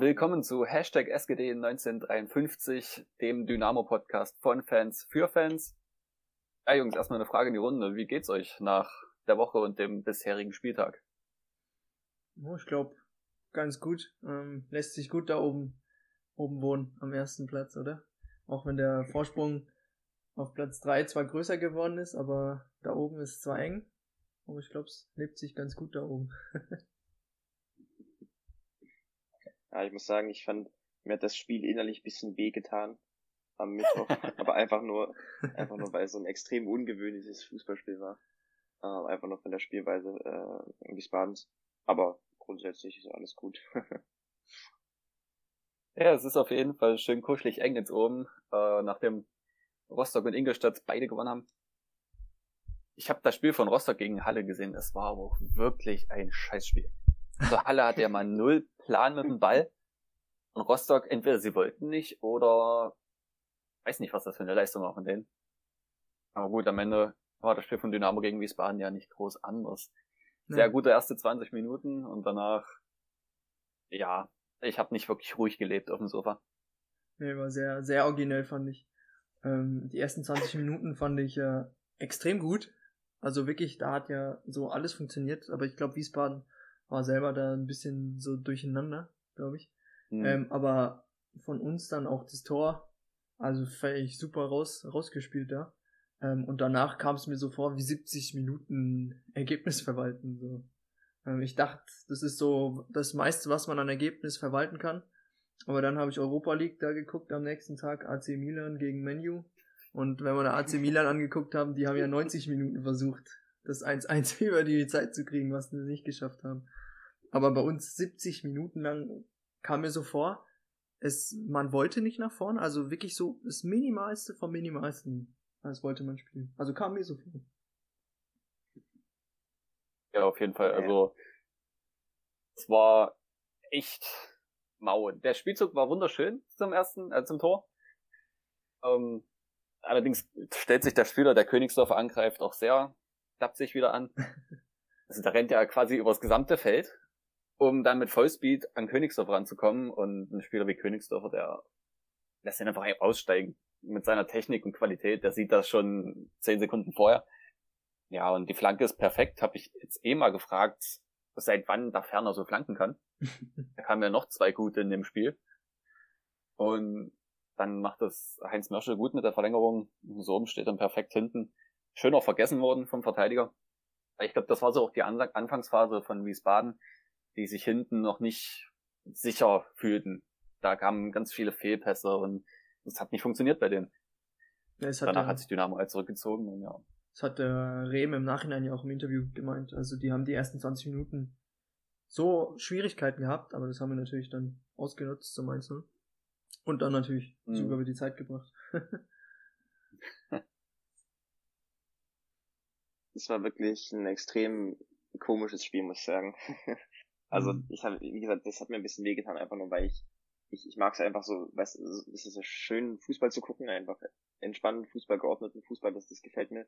Willkommen zu Hashtag SGD 1953, dem Dynamo-Podcast von Fans für Fans. Ja, Jungs, erstmal eine Frage in die Runde. Wie geht's euch nach der Woche und dem bisherigen Spieltag? Oh, ich glaube, ganz gut. Ähm, lässt sich gut da oben, oben wohnen, am ersten Platz, oder? Auch wenn der Vorsprung auf Platz 3 zwar größer geworden ist, aber da oben ist zwar eng, aber ich glaube, es lebt sich ganz gut da oben. Ja, ich muss sagen, ich fand, mir hat das Spiel innerlich bisschen wehgetan am Mittwoch, aber einfach nur, einfach nur, weil es so ein extrem ungewöhnliches Fußballspiel war. Äh, einfach nur von der Spielweise äh, Wiesbadens. Aber grundsätzlich ist alles gut. ja, es ist auf jeden Fall schön kuschelig eng jetzt oben, äh, nachdem Rostock und Ingolstadt beide gewonnen haben. Ich habe das Spiel von Rostock gegen Halle gesehen. Es war aber auch wirklich ein Scheißspiel. Also Halle hat ja mal null Plan mit dem Ball. Und Rostock, entweder sie wollten nicht oder weiß nicht, was das für eine Leistung war von denen. Aber gut, am Ende war das Spiel von Dynamo gegen Wiesbaden ja nicht groß anders. Sehr ja. gute erste 20 Minuten und danach, ja, ich habe nicht wirklich ruhig gelebt auf dem Sofa. Nee, war sehr, sehr originell, fand ich. Ähm, die ersten 20 Minuten fand ich äh, extrem gut. Also wirklich, da hat ja so alles funktioniert, aber ich glaube, Wiesbaden war selber da ein bisschen so durcheinander, glaube ich. Mhm. Ähm, aber von uns dann auch das Tor, also völlig super raus, rausgespielt da. Ähm, und danach kam es mir so vor wie 70 Minuten Ergebnis verwalten. So. Ähm, ich dachte, das ist so das meiste, was man an Ergebnis verwalten kann. Aber dann habe ich Europa League da geguckt am nächsten Tag, AC Milan gegen Menu. Und wenn wir da AC Milan angeguckt haben, die haben ja 90 Minuten versucht, das 1-1 über die Zeit zu kriegen, was sie nicht geschafft haben. Aber bei uns 70 Minuten lang kam mir so vor, es, man wollte nicht nach vorne, also wirklich so das Minimalste vom Minimalsten, als wollte man spielen. Also kam mir so vor. Ja, auf jeden Fall. Also es war echt mau. Der Spielzug war wunderschön zum ersten, äh, zum Tor. Ähm, allerdings stellt sich der Spieler, der Königsdorfer angreift, auch sehr sich wieder an. Also da rennt er quasi übers gesamte Feld um dann mit Vollspeed an Königsdorf ranzukommen. Und ein Spieler wie Königsdorfer, der lässt ihn einfach aussteigen. Mit seiner Technik und Qualität, der sieht das schon zehn Sekunden vorher. Ja, und die Flanke ist perfekt. Habe ich jetzt eh mal gefragt, seit wann da Ferner so flanken kann. da kamen ja noch zwei gute in dem Spiel. Und dann macht das Heinz Mörschel gut mit der Verlängerung. So steht dann perfekt hinten. Schön auch vergessen worden vom Verteidiger. Ich glaube, das war so auch die Anfangsphase von Wiesbaden die sich hinten noch nicht sicher fühlten. Da kamen ganz viele Fehlpässe und es hat nicht funktioniert bei denen. Ja, hat Danach der, hat sich Dynamo halt zurückgezogen und ja. Das hat der Rehm im Nachhinein ja auch im Interview gemeint. Also die haben die ersten 20 Minuten so Schwierigkeiten gehabt, aber das haben wir natürlich dann ausgenutzt zum Einzelnen. Und dann natürlich mhm. sogar über die Zeit gebracht. Es war wirklich ein extrem komisches Spiel, muss ich sagen. Also mhm. ich habe, wie gesagt, das hat mir ein bisschen wehgetan, einfach nur weil ich, ich, ich mag es einfach so, weißt es ist so schön, Fußball zu gucken, einfach entspannten Fußball, geordneten Fußball, das, das gefällt mir.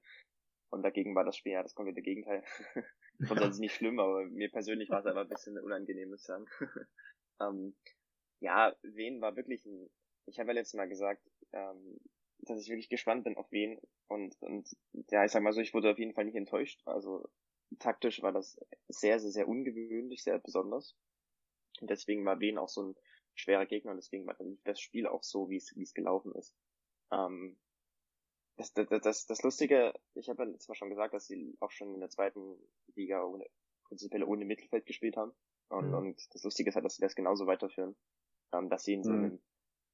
Und dagegen war das Spiel ja das komplette Gegenteil. Grundsätzlich nicht schlimm, aber mir persönlich war es einfach ein bisschen unangenehm, muss ich sagen. ähm, ja, Wen war wirklich ein, ich habe ja letztes Mal gesagt, ähm, dass ich wirklich gespannt bin auf Wen und, und ja, ich sag mal so, ich wurde auf jeden Fall nicht enttäuscht. Also taktisch war das sehr, sehr, sehr ungewöhnlich, sehr besonders. Und deswegen war Wien auch so ein schwerer Gegner und deswegen war das Spiel auch so, wie es, wie es gelaufen ist. Ähm, das, das, das, das Lustige, ich habe ja zwar schon gesagt, dass sie auch schon in der zweiten Liga ohne, prinzipiell ohne Mittelfeld gespielt haben. Und, mhm. und das Lustige ist halt, dass sie das genauso weiterführen. Ähm, dass sie in so mhm. einem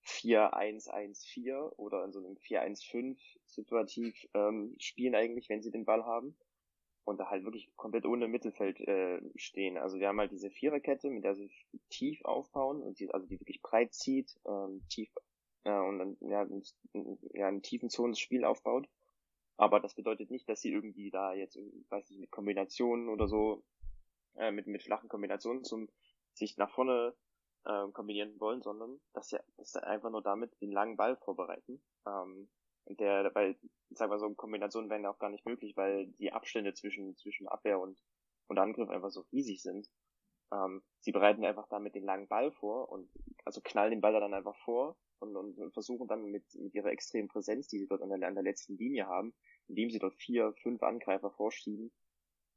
4-1-1-4 oder in so einem 4-1-5 situativ ähm, spielen eigentlich, wenn sie den Ball haben und da halt wirklich komplett ohne Mittelfeld äh, stehen. Also wir haben halt diese Viererkette, mit der sie tief aufbauen und die, also die wirklich breit zieht, ähm, tief äh, und dann ja, in, ja in tiefen Zonen das Spiel aufbaut. Aber das bedeutet nicht, dass sie irgendwie da jetzt, weiß nicht, mit Kombinationen oder so, äh, mit, mit flachen Kombinationen zum sich nach vorne äh, kombinieren wollen, sondern dass sie, dass sie einfach nur damit den langen Ball vorbereiten. Ähm, der, weil, sag mal so, Kombinationen wären auch gar nicht möglich, weil die Abstände zwischen, zwischen Abwehr und, und Angriff einfach so riesig sind. Ähm, sie bereiten einfach damit den langen Ball vor und also knallen den Ball dann einfach vor und, und versuchen dann mit, mit ihrer extremen Präsenz, die sie dort an der, an der letzten Linie haben, indem sie dort vier, fünf Angreifer vorschieben,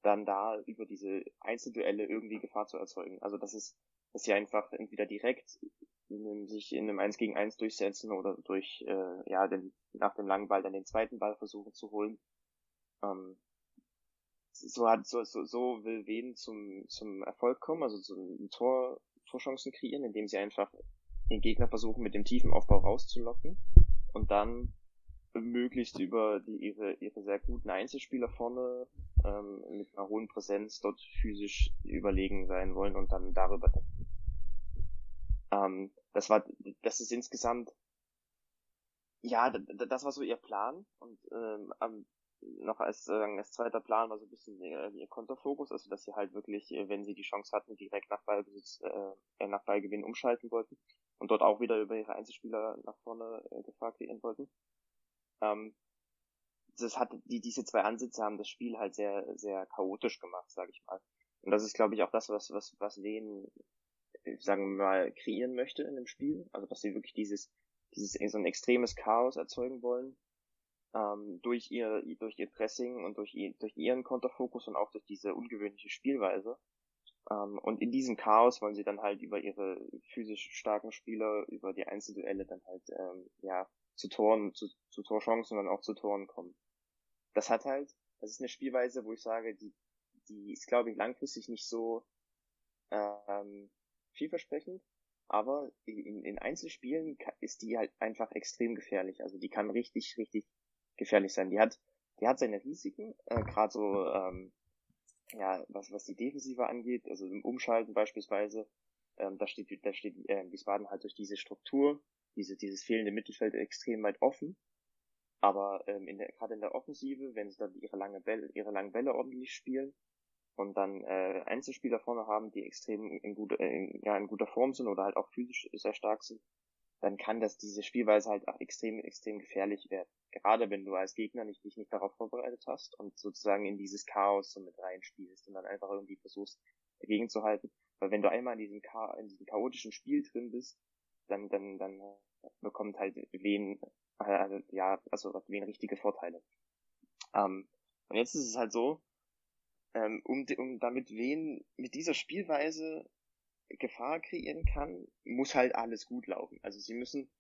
dann da über diese Einzelduelle irgendwie Gefahr zu erzeugen. Also das ist, dass sie einfach entweder direkt in, sich in einem 1 gegen 1 durchsetzen oder durch, äh, ja, den, nach dem langen Ball dann den zweiten Ball versuchen zu holen. Ähm, so hat, so, so, so will Wen zum, zum Erfolg kommen, also zum Tor, Torchancen kreieren, indem sie einfach den Gegner versuchen, mit dem tiefen Aufbau rauszulocken und dann möglichst über die, ihre, ihre sehr guten Einzelspieler vorne ähm, mit einer hohen Präsenz dort physisch überlegen sein wollen und dann darüber ähm, das war das ist insgesamt ja das war so ihr Plan und ähm, noch als, äh, als zweiter Plan war so ein bisschen äh, ihr Konterfokus, also dass sie halt wirklich, äh, wenn sie die Chance hatten, direkt nach Ballbesitz, äh, nach Ballgewinn umschalten wollten und dort auch wieder über ihre Einzelspieler nach vorne äh, Gefahr kreieren wollten. Ähm, das hat die diese zwei Ansätze haben das Spiel halt sehr sehr chaotisch gemacht, sage ich mal. Und das ist glaube ich auch das was was was Wen sagen wir mal kreieren möchte in dem Spiel, also dass sie wirklich dieses dieses so ein extremes Chaos erzeugen wollen ähm, durch ihr durch ihr Pressing und durch, ihr, durch ihren Konterfokus und auch durch diese ungewöhnliche Spielweise. Ähm, und in diesem Chaos wollen sie dann halt über ihre physisch starken Spieler, über die Einzelduelle dann halt ähm, ja zu Toren, zu, zu Torchancen und dann auch zu Toren kommen. Das hat halt, das ist eine Spielweise, wo ich sage, die, die ist glaube ich langfristig nicht so ähm, vielversprechend, aber in, in Einzelspielen ist die halt einfach extrem gefährlich. Also die kann richtig, richtig gefährlich sein. Die hat, die hat seine Risiken, äh, gerade so, ähm, ja, was, was die Defensive angeht, also im Umschalten beispielsweise, ähm, da steht, da steht äh, Wiesbaden halt durch diese Struktur, diese, dieses fehlende Mittelfeld extrem weit offen. Aber ähm, in der, gerade in der Offensive, wenn sie dann ihre lange Bälle, ihre langen Bälle ordentlich spielen und dann äh, Einzelspieler vorne haben, die extrem in, gute, äh, ja, in guter Form sind oder halt auch physisch sehr stark sind, dann kann das diese Spielweise halt auch extrem, extrem gefährlich werden. Gerade wenn du als Gegner nicht, dich nicht darauf vorbereitet hast und sozusagen in dieses Chaos so mit reinspielst und dann einfach irgendwie versuchst, dagegen zu halten. Weil wenn du einmal in diesem, Cha in diesem chaotischen Spiel drin bist, dann, dann, dann bekommt halt wen, also, ja, also wen richtige Vorteile. Ähm, und jetzt ist es halt so, ähm, um, um damit wen mit dieser Spielweise Gefahr kreieren kann, muss halt alles gut laufen. Also sie müssen,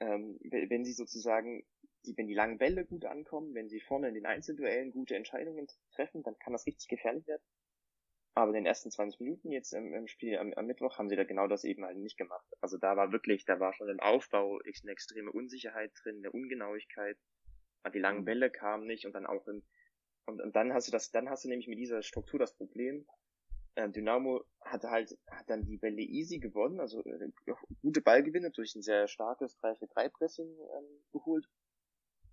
ähm, wenn sie sozusagen, die, wenn die langen Bälle gut ankommen, wenn sie vorne in den Einzelduellen gute Entscheidungen treffen, dann kann das richtig gefährlich werden. Aber in den ersten 20 Minuten jetzt im, im Spiel am, am, Mittwoch haben sie da genau das eben halt nicht gemacht. Also da war wirklich, da war schon im Aufbau eine extreme Unsicherheit drin, eine Ungenauigkeit. Die langen mhm. Bälle kamen nicht und dann auch im, und, und dann hast du das, dann hast du nämlich mit dieser Struktur das Problem, äh, Dynamo hat halt hat dann die Bälle easy gewonnen, also äh, gute Ballgewinne durch ein sehr starkes 3-4-3-Pressing ähm, geholt,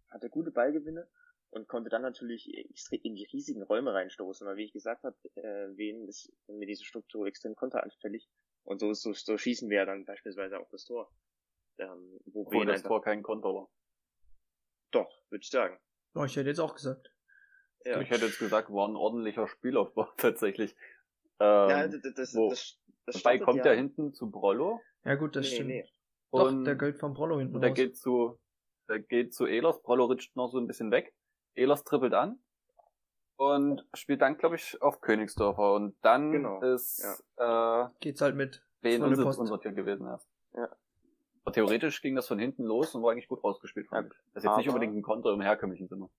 hatte gute Ballgewinne und konnte dann natürlich in die riesigen Räume reinstoßen, weil wie ich gesagt habe, äh, wen ist mit dieser Struktur extrem konteranfällig und so, so, so schießen wir ja dann beispielsweise auch das Tor. Ähm, wo Obwohl das Tor kein Konter war. Doch, würde ich sagen. Oh, ich hätte jetzt auch gesagt. Ja. Ich hätte jetzt gesagt, war ein ordentlicher Spielaufbau tatsächlich. Ähm, ja, das, das, wo, das, das dabei kommt ja, ja hinten zu Brollo. Ja gut, das nee, stimmt. Nee. Doch, und, der geht von Brollo hinten Und der raus. geht zu, der geht zu Ehlers. Brollo rutscht noch so ein bisschen weg. Ehlers trippelt an. Und spielt dann, glaube ich, auf Königsdorfer. Und dann genau, ist, ja. äh, geht's halt mit. Wen unser, unser Tier gewesen erst. Ja. Aber theoretisch ging das von hinten los und war eigentlich gut rausgespielt. Fand ich. Das ist jetzt nicht unbedingt ein Konter im herkömmlichen Sinne.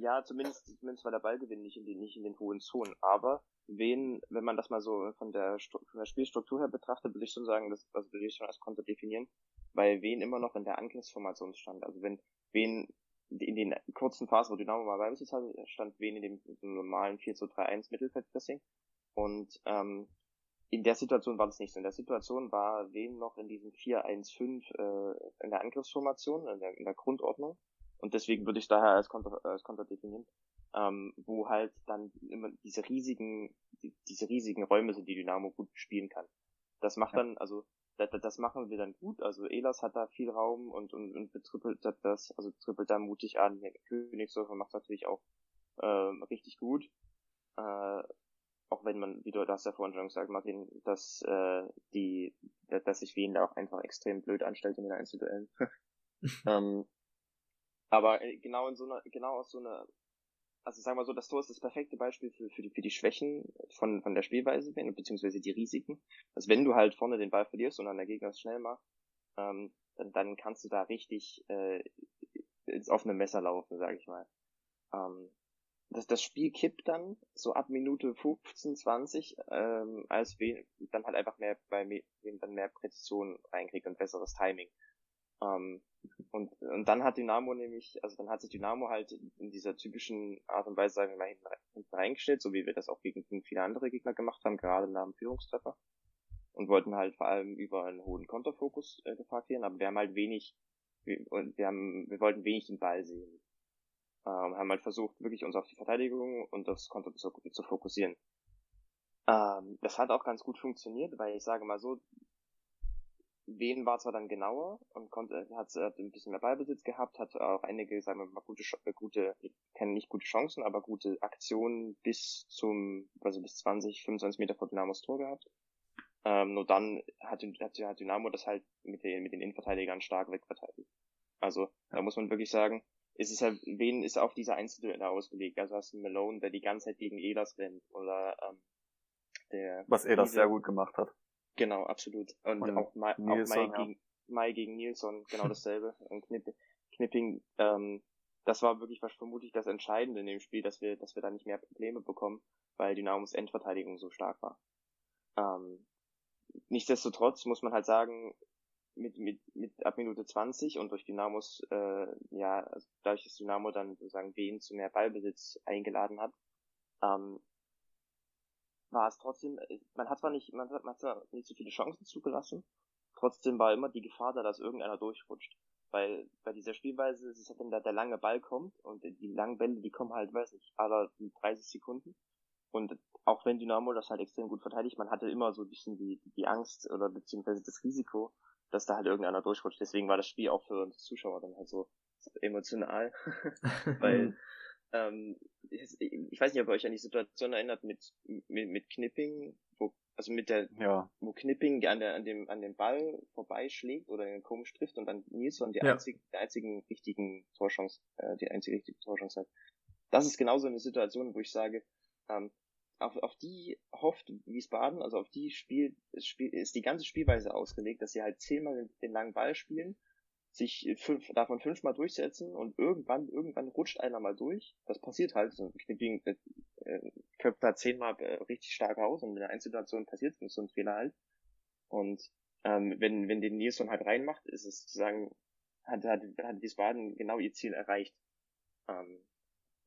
Ja, zumindest, zumindest war der Ballgewinn nicht in, den, nicht in den hohen Zonen. Aber wen, wenn man das mal so von der, von der Spielstruktur her betrachtet, würde ich schon sagen, das also würde ich schon als Konter definieren, weil wen immer noch in der Angriffsformation stand. Also wenn wen in den kurzen Phasen, wo Dynamo mal beim Sitz hatte, stand wen in dem, in dem normalen 4 zu 3 1 Mittelfeldpressing. Und ähm, in der Situation war das nicht so. In der Situation war wen noch in diesem 4-1-5 äh, in der Angriffsformation, in der, in der Grundordnung. Und deswegen würde ich daher als Konter, als Konter definieren ähm, wo halt dann immer diese riesigen, die, diese riesigen Räume sind, die Dynamo gut spielen kann. Das macht ja. dann, also das, das machen wir dann gut. Also Elas hat da viel Raum und, und, und betrippelt das, also trippelt da mutig an. Königsdorfer macht natürlich auch äh, richtig gut. Äh, auch wenn man, wie du hast ja vorhin schon gesagt, Martin, dass äh, die, dass sich Wien da auch einfach extrem blöd anstellt in den Einzelduellen. ähm, aber äh, genau in so einer, genau aus so einer, also sagen wir so, das Tor ist das perfekte Beispiel für, für, die, für die Schwächen von, von der Spielweise, beziehungsweise die Risiken. Dass wenn du halt vorne den Ball verlierst und dann der Gegner es schnell macht, ähm, dann, dann kannst du da richtig äh, ins offene Messer laufen, sag ich mal. Ähm, das, das Spiel kippt dann so ab Minute 15, 20, ähm, als wen dann halt einfach mehr bei wen dann mehr Präzision reinkriegt und besseres Timing. Ähm, und, und dann hat Dynamo nämlich, also dann hat sich Dynamo halt in dieser typischen Art und Weise, sagen wir mal, hinten, reingestellt, so wie wir das auch gegen viele andere Gegner gemacht haben, gerade nach dem Führungstreffer. Und wollten halt vor allem über einen hohen Konterfokus äh, werden, aber wir haben halt wenig, wir, wir haben, wir wollten wenig den Ball sehen. Ähm, haben halt versucht, wirklich uns auf die Verteidigung und das Konter zu, zu fokussieren. Ähm, das hat auch ganz gut funktioniert, weil ich sage mal so, Wen war zwar dann genauer und konnte, hat, hat ein bisschen mehr Ballbesitz gehabt, hat auch einige, sagen wir mal, gute, äh, gute, ich kenne nicht gute Chancen, aber gute Aktionen bis zum, also bis 20, 25 Meter vor Dynamos Tor gehabt. Ähm, nur dann hat, hat, hat Dynamo das halt mit den, mit den Innenverteidigern stark wegverteidigt. Also, da muss man wirklich sagen, es ist halt, wen ist auf diese Einzelduelle ausgelegt? Also hast du Malone, der die ganze Zeit gegen Elas rennt, oder, ähm, der. Was Elas sehr gut gemacht hat. Genau, absolut. Und, und auch, Mai, Nilsson, auch Mai, ja. gegen, Mai gegen Nilsson, genau dasselbe. und Knipp, Knipping, ähm, das war wirklich was vermutlich das Entscheidende in dem Spiel, dass wir, dass wir da nicht mehr Probleme bekommen, weil Dynamos Endverteidigung so stark war. Ähm, nichtsdestotrotz muss man halt sagen, mit, mit, mit ab Minute 20 und durch Dynamos, äh, ja, also dadurch, dass Dynamo dann sozusagen Wien zu mehr Ballbesitz eingeladen hat, ähm, war es trotzdem, äh, man hat zwar nicht, man hat, man hat zwar nicht so viele Chancen zugelassen, trotzdem war immer die Gefahr da, dass irgendeiner durchrutscht. Weil bei dieser Spielweise ist es halt, wenn da der lange Ball kommt und die langen Bälle, die kommen halt, weiß nicht, aller 30 Sekunden. Und auch wenn Dynamo das halt extrem gut verteidigt, man hatte immer so ein bisschen die, die Angst oder beziehungsweise das Risiko, dass da halt irgendeiner durchrutscht. Deswegen war das Spiel auch für uns Zuschauer dann halt so emotional. weil ähm, ich, weiß nicht, ob ihr euch an die Situation erinnert mit, mit, mit Knipping, wo, also mit der, ja. wo Knipping an, der, an, dem, an dem Ball vorbeischlägt oder den komisch trifft und dann Nilsson die ja. einzige, die einzigen richtigen Torchance, äh, die einzige richtige Torchance hat. Das ist genauso eine Situation, wo ich sage, ähm, auf, auf die hofft Wiesbaden, also auf die Spiel, Spiel, ist die ganze Spielweise ausgelegt, dass sie halt zehnmal den, den langen Ball spielen sich fünf, davon fünfmal durchsetzen und irgendwann, irgendwann rutscht einer mal durch. Das passiert halt. So Knipping äh, äh, köpft da zehnmal äh, richtig stark aus und in der Einzelsituation passiert so ein Fehler halt. Und ähm, wenn, wenn den Nilsson halt reinmacht, ist es sozusagen, hat, hat, hat Wiesbaden genau ihr Ziel erreicht. Ähm,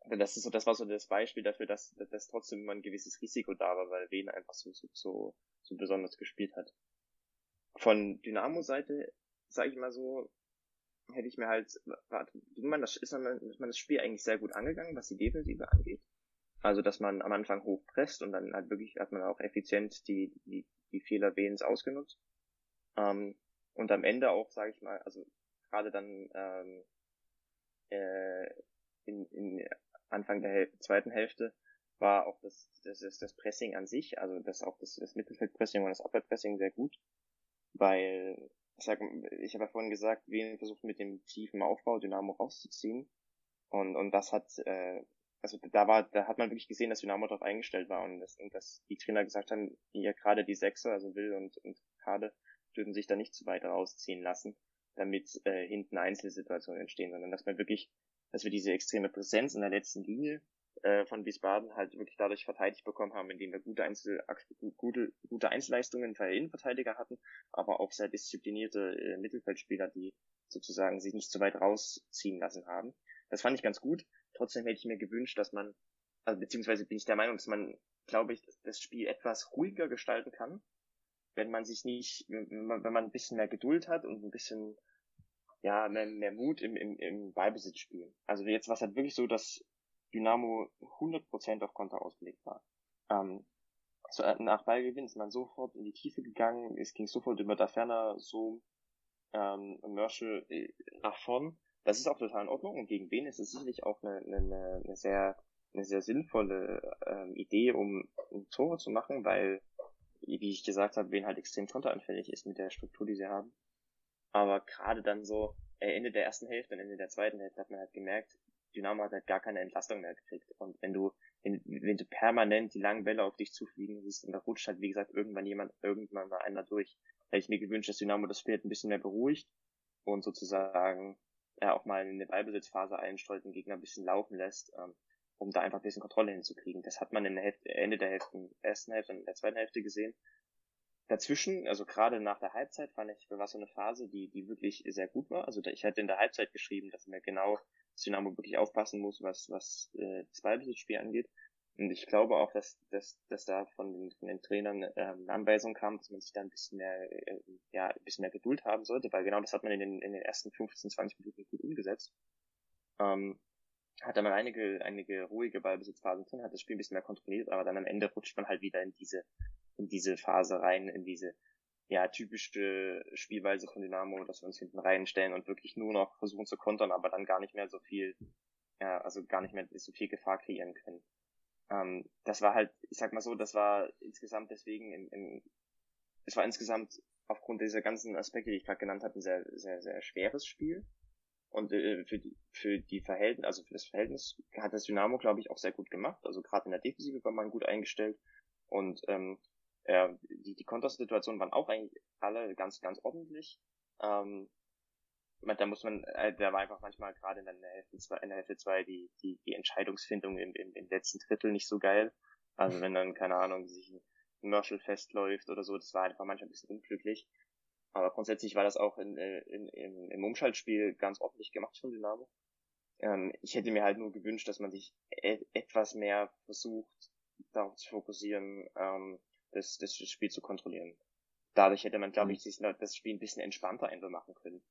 das ist so, das war so das Beispiel dafür, dass, dass trotzdem immer ein gewisses Risiko da war, weil Wien einfach so, so, so, so besonders gespielt hat. Von Dynamo-Seite, sage ich mal so, hätte ich mir halt, warte, man das, ist man, ist man das Spiel eigentlich sehr gut angegangen, was die Defensive angeht. Also, dass man am Anfang hoch presst und dann halt wirklich hat man auch effizient die, die, die Fehler Wehens ausgenutzt. Ähm, und am Ende auch, sage ich mal, also gerade dann ähm, äh, in, in Anfang der Häl zweiten Hälfte war auch das, das, das, das Pressing an sich, also das auch das, das Mittelfeldpressing und das Abwehrpressing sehr gut, weil ich sag, ich habe ja vorhin gesagt, Wien versucht mit dem tiefen Aufbau Dynamo rauszuziehen. Und, und das hat, äh, also da war, da hat man wirklich gesehen, dass Dynamo darauf eingestellt war und, das, und dass die Trainer gesagt haben, ja gerade die Sechser, also Will und, und Kade, dürfen sich da nicht zu weit rausziehen lassen, damit äh, hinten Einzelsituationen entstehen, sondern dass man wirklich, dass wir diese extreme Präsenz in der letzten Linie äh, von Wiesbaden halt wirklich dadurch verteidigt bekommen haben, indem wir gute, Einzel gute, gute Einzelleistungen für Innenverteidiger hatten, aber auch sehr disziplinierte äh, Mittelfeldspieler, die sozusagen sich nicht so weit rausziehen lassen haben. Das fand ich ganz gut. Trotzdem hätte ich mir gewünscht, dass man, also beziehungsweise bin ich der Meinung, dass man, glaube ich, das Spiel etwas ruhiger gestalten kann, wenn man sich nicht, wenn man, wenn man ein bisschen mehr Geduld hat und ein bisschen ja, mehr, mehr Mut im, im, im Ballbesitz spielen. Also jetzt war es halt wirklich so, dass Dynamo 100% auf Konter ausgelegt war. Ähm, so, äh, nach Ballgewinn ist man sofort in die Tiefe gegangen, es ging sofort über da ferner so ähm, Merschel äh, nach vorn. Das ist auch total in Ordnung und gegen wen ist es sicherlich auch eine, eine, eine sehr eine sehr sinnvolle ähm, Idee, um, um Tore zu machen, weil, wie ich gesagt habe, wen halt extrem konteranfällig ist mit der Struktur, die sie haben. Aber gerade dann so, äh, Ende der ersten Hälfte und Ende der zweiten Hälfte hat man halt gemerkt, Dynamo hat halt gar keine Entlastung mehr gekriegt. Und wenn du, wenn, wenn du permanent die langen Bälle auf dich zufliegen siehst, und da rutscht halt, wie gesagt, irgendwann jemand, irgendwann mal einer durch. Hätte ich mir gewünscht, dass Dynamo das Spiel ein bisschen mehr beruhigt und sozusagen ja auch mal eine Ballbesitzphase einstreut, den Gegner ein bisschen laufen lässt, ähm, um da einfach ein bisschen Kontrolle hinzukriegen. Das hat man in der Hälfte, Ende der Hälfte, ersten Hälfte und der zweiten Hälfte gesehen. Dazwischen, also gerade nach der Halbzeit, fand ich, war so eine Phase, die, die wirklich sehr gut war. Also ich hatte in der Halbzeit geschrieben, dass mir genau Dynamo wirklich aufpassen muss, was, was äh, das Ballbesitzspiel angeht. Und ich glaube auch, dass, dass, dass da von den, von den Trainern äh, eine Anweisung kam, dass man sich da ein bisschen mehr, äh, ja, ein bisschen mehr Geduld haben sollte, weil genau das hat man in den, in den ersten 15, 20 Minuten gut umgesetzt. Ähm, hat dann mal einige, einige ruhige Ballbesitzphasen drin, hat das Spiel ein bisschen mehr kontrolliert, aber dann am Ende rutscht man halt wieder in diese, in diese Phase rein, in diese, ja, typische Spielweise von Dynamo, dass wir uns hinten reinstellen und wirklich nur noch versuchen zu kontern, aber dann gar nicht mehr so viel, ja, also gar nicht mehr so viel Gefahr kreieren können. Ähm, das war halt, ich sag mal so, das war insgesamt deswegen im, im es war insgesamt aufgrund dieser ganzen Aspekte, die ich gerade genannt habe, ein sehr, sehr, sehr schweres Spiel. Und äh, für die für die Verhältnis, also für das Verhältnis hat das Dynamo, glaube ich, auch sehr gut gemacht. Also gerade in der Defensive war man gut eingestellt. Und ähm, ja, die, die Kontersituationen waren auch eigentlich alle ganz, ganz ordentlich. Ähm, da muss man, äh, da war einfach manchmal gerade in der Hälfte zwei, in der Hälfte zwei die, die, die Entscheidungsfindung im, im, im letzten Drittel nicht so geil. Also wenn dann, keine Ahnung, sich ein Merschel festläuft oder so, das war einfach manchmal ein bisschen unglücklich. Aber grundsätzlich war das auch in, äh, in, in, im Umschaltspiel ganz ordentlich gemacht von Dynamo. Ähm, ich hätte mir halt nur gewünscht, dass man sich e etwas mehr versucht, darauf zu fokussieren, ähm, das, das Spiel zu kontrollieren. Dadurch hätte man, glaube mhm. ich, sich das Spiel ein bisschen entspannter einfach machen können.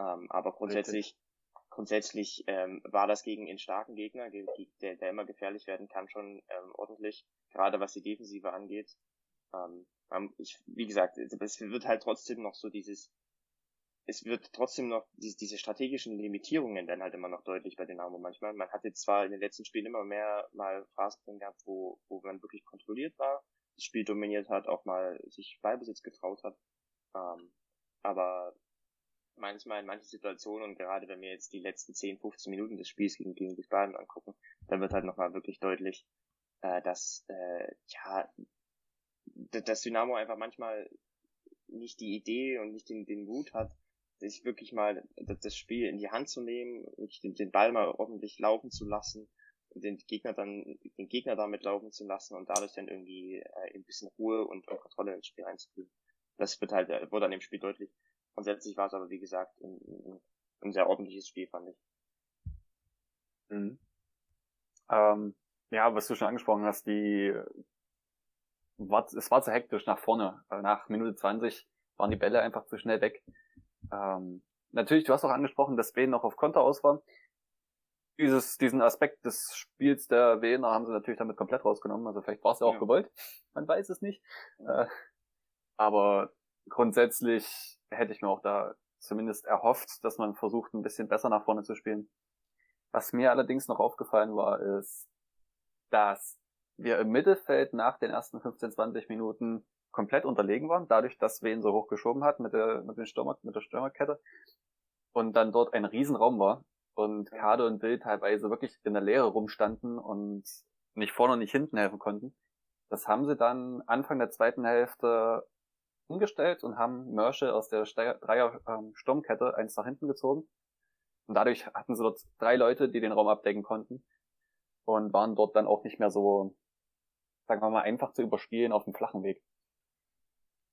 Ähm, aber grundsätzlich, Richtig. grundsätzlich ähm, war das gegen einen starken Gegner, der, der immer gefährlich werden kann, schon ähm, ordentlich, gerade was die Defensive angeht. Ähm, ähm ich, wie gesagt, es wird halt trotzdem noch so dieses, es wird trotzdem noch diese, diese strategischen Limitierungen dann halt immer noch deutlich bei Dynamo manchmal. Man hatte zwar in den letzten Spielen immer mehr mal Phasen drin gehabt, wo, wo man wirklich kontrolliert war, das Spiel dominiert hat, auch mal sich Ballbesitz getraut hat. Ähm, aber manchmal in manchen Situationen und gerade wenn wir jetzt die letzten 10, 15 Minuten des Spiels gegen, gegen Wiesbaden angucken, dann wird halt nochmal wirklich deutlich, äh, dass äh, ja das Dynamo einfach manchmal nicht die Idee und nicht den, den Mut hat, sich wirklich mal das Spiel in die Hand zu nehmen, den, den Ball mal ordentlich laufen zu lassen, den Gegner dann, den Gegner damit laufen zu lassen und dadurch dann irgendwie äh, ein bisschen Ruhe und, und Kontrolle ins Spiel einzuführen. Das wird halt, äh, wurde an dem Spiel deutlich. Grundsätzlich war es aber, wie gesagt, ein, ein, ein sehr ordentliches Spiel, fand ich. Mhm. Ähm, ja, was du schon angesprochen hast, die war, es war zu hektisch nach vorne. Äh, nach Minute 20 waren die Bälle einfach zu schnell weg. Ähm, natürlich, du hast auch angesprochen, dass Wien noch auf Konter aus war. Dieses, diesen Aspekt des Spiels der Wiener haben sie natürlich damit komplett rausgenommen. Also vielleicht war es ja auch ja. gewollt. Man weiß es nicht. Äh, aber grundsätzlich hätte ich mir auch da zumindest erhofft, dass man versucht, ein bisschen besser nach vorne zu spielen. Was mir allerdings noch aufgefallen war, ist, dass wir im Mittelfeld nach den ersten 15, 20 Minuten komplett unterlegen waren, dadurch, dass wir ihn so hoch geschoben hat mit der, mit den Stürmer, mit der Stürmerkette. Und dann dort ein Riesenraum war und Kade und Bill teilweise wirklich in der Leere rumstanden und nicht vorne und nicht hinten helfen konnten. Das haben sie dann Anfang der zweiten Hälfte umgestellt und haben Merschel aus der Dreier-Sturmkette ähm, eins nach hinten gezogen. Und dadurch hatten sie dort drei Leute, die den Raum abdecken konnten. Und waren dort dann auch nicht mehr so, sagen wir mal, einfach zu überspielen auf dem flachen Weg.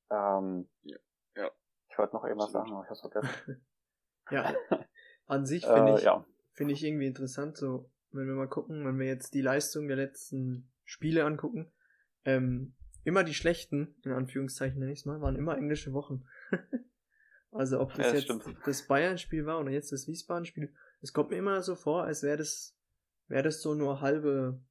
Ähm, ja. ja. Ich wollte noch irgendwas sagen, aber ich hab's vergessen. ja. An sich finde äh, ich, ja. finde ich irgendwie interessant, so, wenn wir mal gucken, wenn wir jetzt die Leistung der letzten Spiele angucken, ähm, immer die schlechten, in Anführungszeichen nenne ich es mal, waren immer englische Wochen. also ob das ja, jetzt stimmt. das Bayern-Spiel war oder jetzt das Wiesbaden-Spiel, es kommt mir immer so vor, als wäre das, wäre das so nur halbe,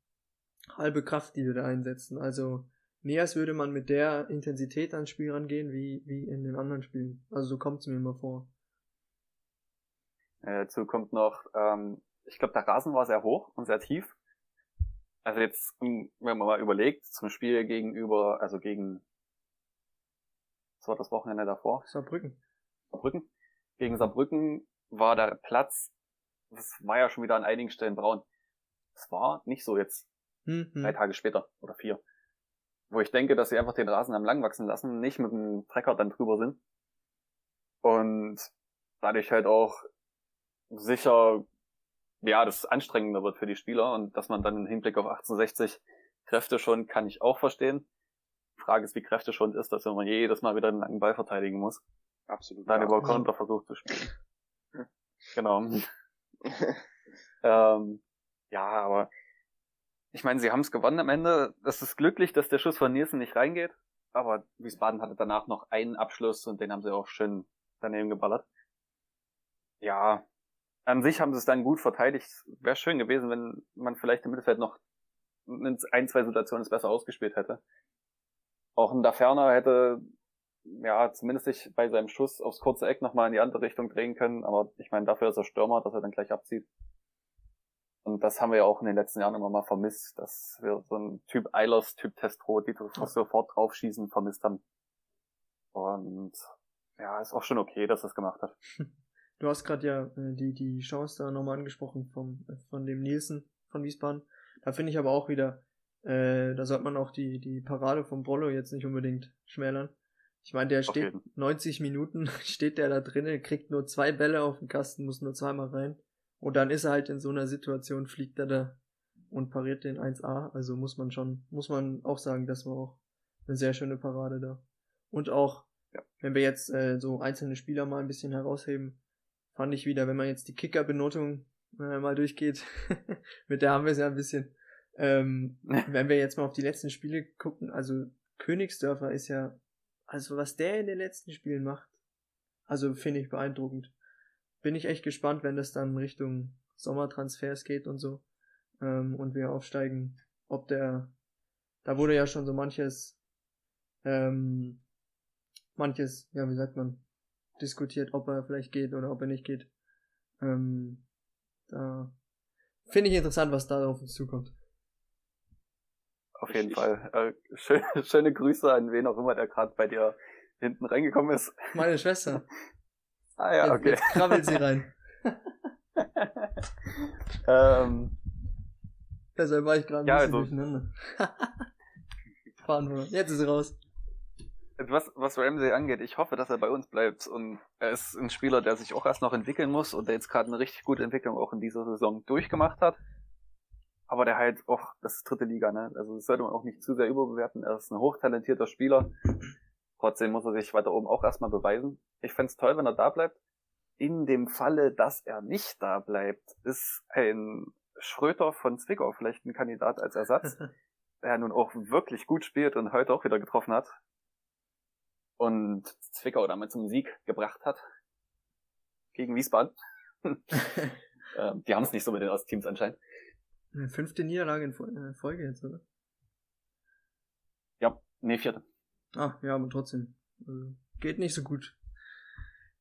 halbe Kraft, die wir da einsetzen. Also nie als würde man mit der Intensität ans Spiel rangehen, wie, wie in den anderen Spielen. Also so kommt es mir immer vor. Äh, dazu kommt noch, ähm, ich glaube, der Rasen war sehr hoch und sehr tief. Also jetzt, wenn man mal überlegt, zum Spiel gegenüber, also gegen, was war das Wochenende davor? Saarbrücken. Saarbrücken. Gegen Saarbrücken war der Platz, das war ja schon wieder an einigen Stellen braun. Es war nicht so jetzt, mhm. drei Tage später oder vier. Wo ich denke, dass sie einfach den Rasen am lang wachsen lassen, nicht mit dem Trecker dann drüber sind. Und dadurch halt auch sicher ja, das anstrengender wird für die Spieler und dass man dann im Hinblick auf 1860 Kräfte schon, kann ich auch verstehen. Die Frage ist, wie Kräfte schon ist, dass man jedes Mal wieder einen langen Ball verteidigen muss. Absolut. Dann ja. über Konter versucht zu spielen. genau. ähm, ja, aber ich meine, sie haben es gewonnen am Ende. Das ist glücklich, dass der Schuss von Nielsen nicht reingeht. Aber Wiesbaden hatte danach noch einen Abschluss und den haben sie auch schön daneben geballert. Ja, an sich haben sie es dann gut verteidigt. Wäre schön gewesen, wenn man vielleicht im Mittelfeld noch in ein, zwei Situationen es besser ausgespielt hätte. Auch ein Daferner hätte ja zumindest sich bei seinem Schuss aufs kurze Eck nochmal in die andere Richtung drehen können, aber ich meine, dafür ist er Stürmer, dass er dann gleich abzieht. Und das haben wir ja auch in den letzten Jahren immer mal vermisst, dass wir so einen Typ Eilers, Typ Testro, die sofort draufschießen, vermisst haben. Und ja, ist auch schon okay, dass er es gemacht hat. Du hast gerade ja äh, die, die Chance da nochmal angesprochen vom, äh, von dem Nielsen von Wiesbaden. Da finde ich aber auch wieder, äh, da sollte man auch die, die Parade vom Brollo jetzt nicht unbedingt schmälern. Ich meine, der steht okay. 90 Minuten, steht der da drinnen, kriegt nur zwei Bälle auf den Kasten, muss nur zweimal rein. Und dann ist er halt in so einer Situation, fliegt er da und pariert den 1A. Also muss man schon, muss man auch sagen, das war auch eine sehr schöne Parade da. Und auch, ja. wenn wir jetzt äh, so einzelne Spieler mal ein bisschen herausheben, fand ich wieder, wenn man jetzt die Kicker-Benotung äh, mal durchgeht, mit der haben wir es ja ein bisschen. Ähm, wenn wir jetzt mal auf die letzten Spiele gucken, also Königsdörfer ist ja, also was der in den letzten Spielen macht, also finde ich beeindruckend. Bin ich echt gespannt, wenn das dann Richtung Sommertransfers geht und so ähm, und wir aufsteigen, ob der, da wurde ja schon so manches, ähm, manches, ja, wie sagt man, diskutiert, ob er vielleicht geht oder ob er nicht geht. Ähm, da finde ich interessant, was da auf uns zukommt. Auf jeden ich, Fall. Äh, schön, schöne Grüße an wen auch immer, der gerade bei dir hinten reingekommen ist. Meine Schwester. ah ja, okay. Jetzt, jetzt krabbelt sie rein. ähm, Deshalb war ich gerade ein ja, bisschen also, durcheinander. Fahren Jetzt ist sie raus. Was, was Ramsey angeht, ich hoffe, dass er bei uns bleibt. Und er ist ein Spieler, der sich auch erst noch entwickeln muss und der jetzt gerade eine richtig gute Entwicklung auch in dieser Saison durchgemacht hat. Aber der halt auch, das ist dritte Liga, ne? Also das sollte man auch nicht zu sehr überbewerten. Er ist ein hochtalentierter Spieler. Trotzdem muss er sich weiter oben auch erstmal beweisen. Ich fände toll, wenn er da bleibt. In dem Falle, dass er nicht da bleibt, ist ein Schröter von Zwickau vielleicht ein Kandidat als Ersatz, der nun auch wirklich gut spielt und heute auch wieder getroffen hat und Zwickau damit zum Sieg gebracht hat gegen Wiesbaden. ähm, die haben es nicht so mit den Ostteams anscheinend. Eine fünfte Niederlage in äh, Folge jetzt, oder? Ja, nee, vierte. Ah, ja, aber trotzdem. Also, geht nicht so gut.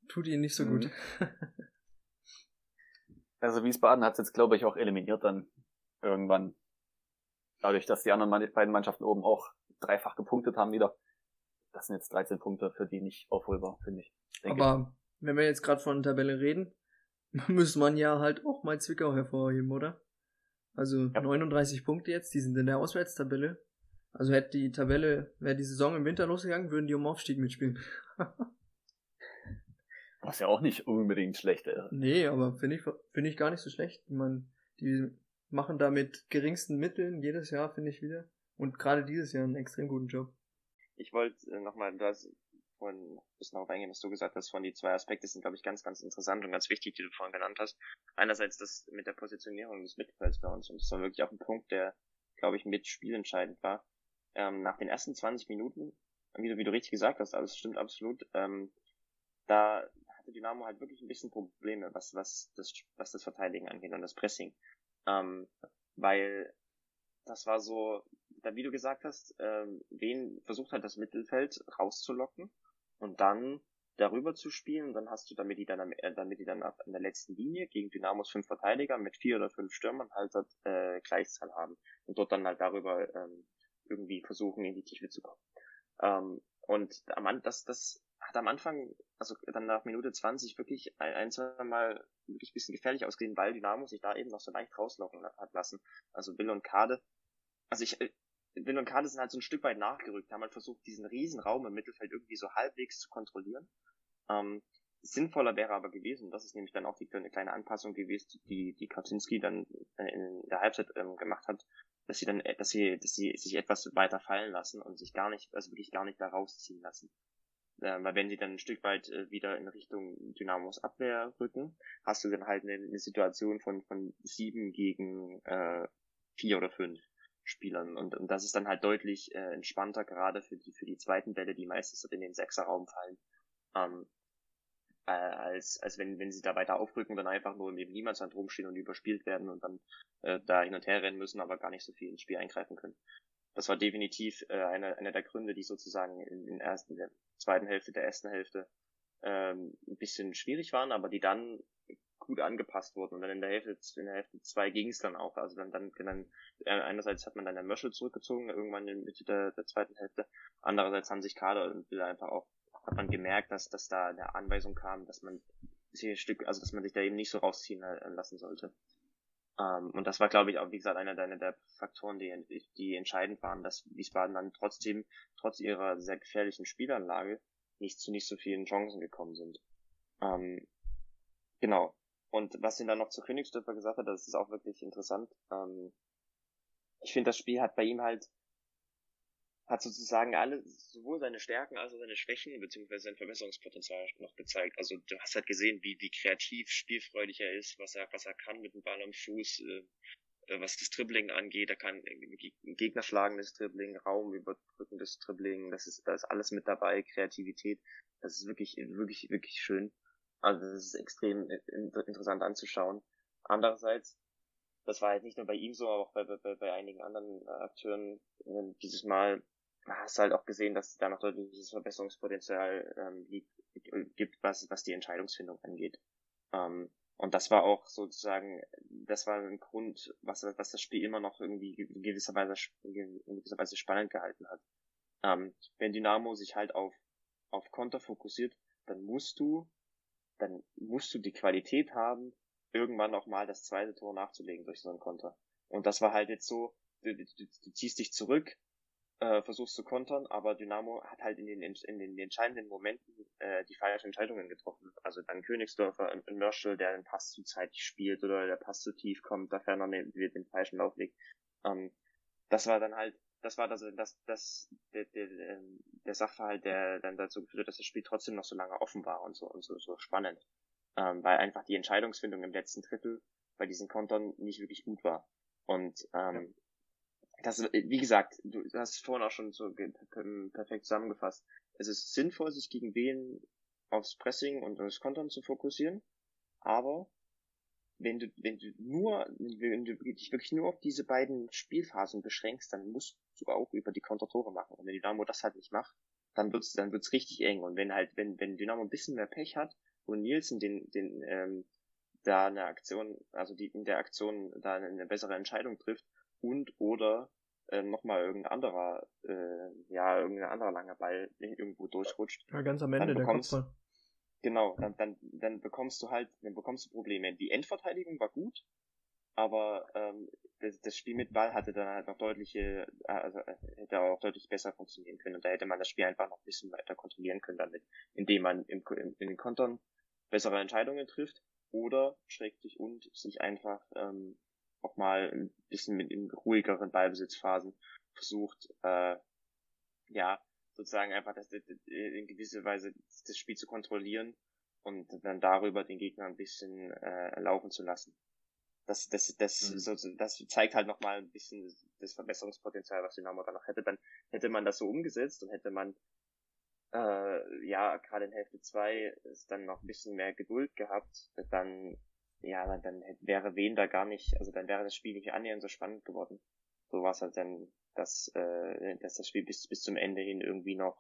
Tut ihnen nicht so mhm. gut. also Wiesbaden hat es jetzt, glaube ich, auch eliminiert dann irgendwann. Dadurch, dass die anderen beiden Mannschaften oben auch dreifach gepunktet haben wieder das sind jetzt 13 Punkte für die nicht aufholbar, finde ich. Aber ich. wenn wir jetzt gerade von Tabelle reden, muss man ja halt auch mal Zwickau hervorheben, oder? Also ja. 39 Punkte jetzt, die sind in der Auswärtstabelle. Also hätte die Tabelle, wäre die Saison im Winter losgegangen, würden die um Aufstieg mitspielen. Was ja auch nicht unbedingt schlecht ist. Nee, aber finde ich, finde ich gar nicht so schlecht. Ich meine, die machen da mit geringsten Mitteln jedes Jahr, finde ich wieder. Und gerade dieses Jahr einen extrem guten Job ich wollte äh, nochmal, du hast vorhin ein bisschen darauf eingehen, was du gesagt hast, von die zwei Aspekte sind, glaube ich, ganz, ganz interessant und ganz wichtig, die du vorhin genannt hast. Einerseits das mit der Positionierung des Mittelfelds bei uns und das war wirklich auch ein Punkt, der, glaube ich, mit spielentscheidend war. Ähm, nach den ersten 20 Minuten, wie du, wie du richtig gesagt hast, alles stimmt absolut, ähm, da hatte Dynamo halt wirklich ein bisschen Probleme, was, was das, was das Verteidigen angeht und das Pressing. Ähm, weil das war so, da wie du gesagt hast, ähm, wen versucht halt das Mittelfeld rauszulocken und dann darüber zu spielen. dann hast du, damit die dann, am, äh, damit die dann ab in der letzten Linie gegen Dynamos fünf Verteidiger mit vier oder fünf Stürmern halt äh, Gleichzahl haben und dort dann halt darüber ähm, irgendwie versuchen, in die Tiefe zu kommen. Ähm, und am, das, das hat am Anfang, also dann nach Minute 20 wirklich ein, ein zwei Mal wirklich ein bisschen gefährlich ausgesehen, weil Dynamo sich da eben noch so leicht rauslocken hat lassen. Also Bill und Kade. Also ich, Bill und Kade sind halt so ein Stück weit nachgerückt, haben halt versucht, diesen riesen Raum im Mittelfeld irgendwie so halbwegs zu kontrollieren. Ähm, sinnvoller wäre aber gewesen, das ist nämlich dann auch die eine kleine Anpassung gewesen, die die Kaczynski dann äh, in der Halbzeit ähm, gemacht hat, dass sie dann, äh, dass sie, dass sie sich etwas weiter fallen lassen und sich gar nicht, also wirklich gar nicht da rausziehen lassen. Äh, weil wenn sie dann ein Stück weit äh, wieder in Richtung Dynamos Abwehr rücken, hast du dann halt eine, eine Situation von von sieben gegen äh, vier oder fünf Spielern und, und das ist dann halt deutlich äh, entspannter gerade für die für die zweiten Bälle, die meistens in den Sechserraum fallen. Ähm, äh, als, als wenn, wenn sie da weiter aufrücken, dann einfach nur neben Niemandsland rumstehen und überspielt werden und dann äh, da hin und her rennen müssen, aber gar nicht so viel ins Spiel eingreifen können. Das war definitiv äh, einer einer der Gründe, die sozusagen in, in, ersten, in der zweiten Hälfte, der ersten Hälfte ähm, ein bisschen schwierig waren, aber die dann gut angepasst wurden. Und dann in der Hälfte, in der Hälfte zwei ging es dann auch. Also dann, dann, dann äh, einerseits hat man dann der Möschel zurückgezogen, irgendwann in Mitte der, der zweiten Hälfte. Andererseits haben sich Kader und Bilder einfach auch hat man gemerkt, dass, dass da eine Anweisung kam, dass man sich ein Stück, also dass man sich da eben nicht so rausziehen äh, lassen sollte. Ähm, und das war, glaube ich, auch, wie gesagt, einer der, der Faktoren, die, die entscheidend waren, dass Wiesbaden dann trotzdem, trotz ihrer sehr gefährlichen Spielanlage, nicht zu nicht so vielen Chancen gekommen sind. Ähm, genau. Und was ihn dann noch zu Königsdörfer gesagt hat, das ist auch wirklich interessant. Ähm, ich finde, das Spiel hat bei ihm halt hat sozusagen alle, sowohl seine Stärken als auch seine Schwächen beziehungsweise sein Verbesserungspotenzial noch gezeigt. Also du hast halt gesehen, wie, wie kreativ, spielfreudig er ist, was er, was er kann mit dem Ball am Fuß, äh, äh was das Dribbling angeht. Er kann äh, Gegner schlagendes Dribbling, Raum überbrückendes Dribbling, das ist, da ist alles mit dabei, Kreativität. Das ist wirklich, wirklich, wirklich schön. Also das ist extrem äh, interessant anzuschauen. Andererseits, das war halt nicht nur bei ihm so, aber auch bei, bei, bei einigen anderen Akteuren dieses Mal hast du halt auch gesehen, dass da noch deutliches Verbesserungspotenzial ähm, liegt, gibt, was, was die Entscheidungsfindung angeht. Ähm, und das war auch sozusagen, das war ein Grund, was, was das Spiel immer noch irgendwie in gewisser Weise, in gewisser Weise spannend gehalten hat. Ähm, wenn Dynamo sich halt auf, auf Konter fokussiert, dann musst du, dann musst du die Qualität haben, irgendwann auch mal das zweite Tor nachzulegen durch so einen Konter. Und das war halt jetzt so, du, du, du ziehst dich zurück, äh, versuchst zu kontern, aber Dynamo hat halt in den, in den entscheidenden Momenten äh, die falschen Entscheidungen getroffen. Also dann Königsdorfer und Mörschel, der den Pass zu zeitig spielt oder der Pass zu tief kommt, da ferner den falschen Lauf legt. Ähm, das war dann halt, das war das, das, das der, der, der Sachverhalt, der dann dazu geführt hat, dass das Spiel trotzdem noch so lange offen war und so und so, so spannend. Ähm, weil einfach die Entscheidungsfindung im letzten Drittel bei diesen Kontern nicht wirklich gut war. Und ähm, das, wie gesagt, du hast es vorhin auch schon so perfekt zusammengefasst. Es ist sinnvoll, sich gegen wen aufs Pressing und das Kontern zu fokussieren, aber wenn du, wenn du nur, wenn du dich wirklich nur auf diese beiden Spielphasen beschränkst, dann musst du auch über die Kontertore machen. Und wenn Dynamo das halt nicht macht, dann wird's, dann wird's richtig eng. Und wenn halt, wenn, wenn Dynamo ein bisschen mehr Pech hat und Nielsen den, den, ähm, da eine Aktion, also die in der Aktion da eine bessere Entscheidung trifft, und oder äh, nochmal irgendein anderer, äh, ja, irgendein anderer langer Ball irgendwo durchrutscht. Ja, ganz am Ende bekommst, der Kopfball. Genau, dann, dann, dann bekommst du halt, dann bekommst du Probleme. Die Endverteidigung war gut, aber ähm, das, das Spiel mit Ball hatte dann halt noch deutliche, äh, also äh, hätte auch deutlich besser funktionieren können und da hätte man das Spiel einfach noch ein bisschen weiter kontrollieren können damit, indem man im, im, in den Kontern bessere Entscheidungen trifft oder schrägstrich und sich einfach ähm, auch mal ein bisschen mit in ruhigeren Ballbesitzphasen versucht, äh, ja, sozusagen einfach das, in gewisser Weise das Spiel zu kontrollieren und dann darüber den Gegner ein bisschen äh, laufen zu lassen. Das, das, das, mhm. so, das zeigt halt nochmal ein bisschen das Verbesserungspotenzial, was Dynamo da noch hätte. Dann hätte man das so umgesetzt und hätte man äh, ja gerade in Hälfte 2 ist dann noch ein bisschen mehr Geduld gehabt, dann ja, dann, dann wäre Wen da gar nicht, also dann wäre das Spiel nicht annähernd so spannend geworden. So war es halt dann, dass, äh, dass das Spiel bis, bis zum Ende hin irgendwie noch,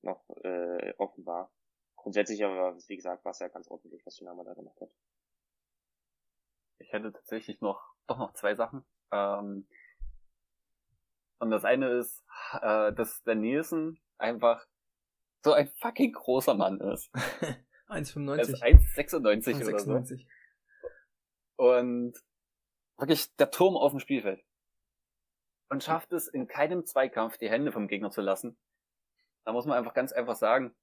noch äh, offen war. grundsätzlich aber, wie gesagt, war es ja ganz ordentlich, was Dynamo da gemacht hat. Ich hätte tatsächlich noch, doch noch zwei Sachen. Ähm, und das eine ist, äh, dass der Nielsen einfach so ein fucking großer Mann ist. 1,95. Er ist 1,96 oder so. Und wirklich der Turm auf dem Spielfeld. Und schafft es in keinem Zweikampf die Hände vom Gegner zu lassen. Da muss man einfach ganz einfach sagen,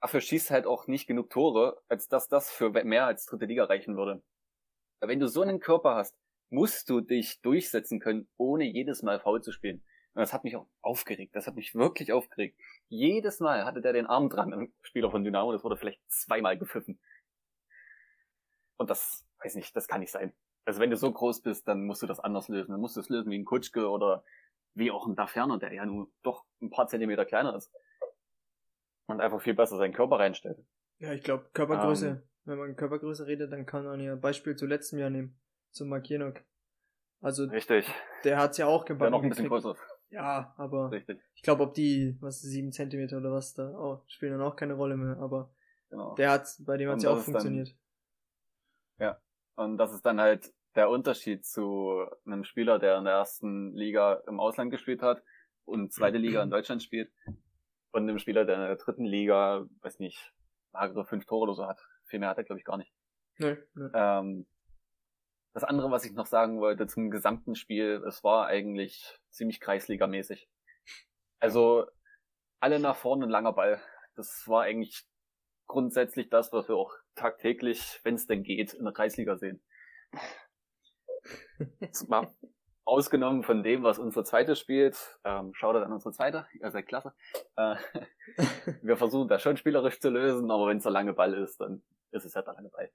dafür schießt halt auch nicht genug Tore, als dass das für mehr als dritte Liga reichen würde. Wenn du so einen Körper hast, musst du dich durchsetzen können, ohne jedes Mal faul zu spielen. Und das hat mich auch aufgeregt. Das hat mich wirklich aufgeregt. Jedes Mal hatte der den Arm dran, ein Spieler von Dynamo. Das wurde vielleicht zweimal gepfiffen. Und das, weiß nicht, das kann nicht sein. Also wenn du so groß bist, dann musst du das anders lösen. Dann musst du es lösen wie ein Kutschke oder wie auch ein Daferner, der ja nur doch ein paar Zentimeter kleiner ist. Und einfach viel besser seinen Körper reinstellt. Ja, ich glaube, Körpergröße. Ähm. wenn man Körpergröße redet, dann kann man ja Beispiel zu letztem Jahr nehmen. Zum Makienok. Also, Richtig. der hat's ja auch gebacken. Der noch ein bisschen größer. Ja, aber Richtig. ich glaube, ob die, was, sieben Zentimeter oder was da, oh, spielen dann auch keine Rolle mehr, aber genau. der hat's, bei dem hat's ja auch funktioniert. Dann, ja. Und das ist dann halt der Unterschied zu einem Spieler, der in der ersten Liga im Ausland gespielt hat und zweite Liga in Deutschland spielt und einem Spieler, der in der dritten Liga, weiß nicht, magere fünf Tore oder so hat. Viel mehr hat er, glaube ich, gar nicht. Nee, nee. Ähm, das andere, was ich noch sagen wollte zum gesamten Spiel, es war eigentlich ziemlich kreisligamäßig. Also alle nach vorne, langer Ball. Das war eigentlich grundsätzlich das, was wir auch tagtäglich, wenn es denn geht, in der Kreisliga sehen. Mal ausgenommen von dem, was unsere zweite spielt. Ähm, schaut an unsere zweite, ihr seid klasse. Äh, wir versuchen das schon spielerisch zu lösen, aber wenn es der lange Ball ist, dann ist es halt der lange Ball.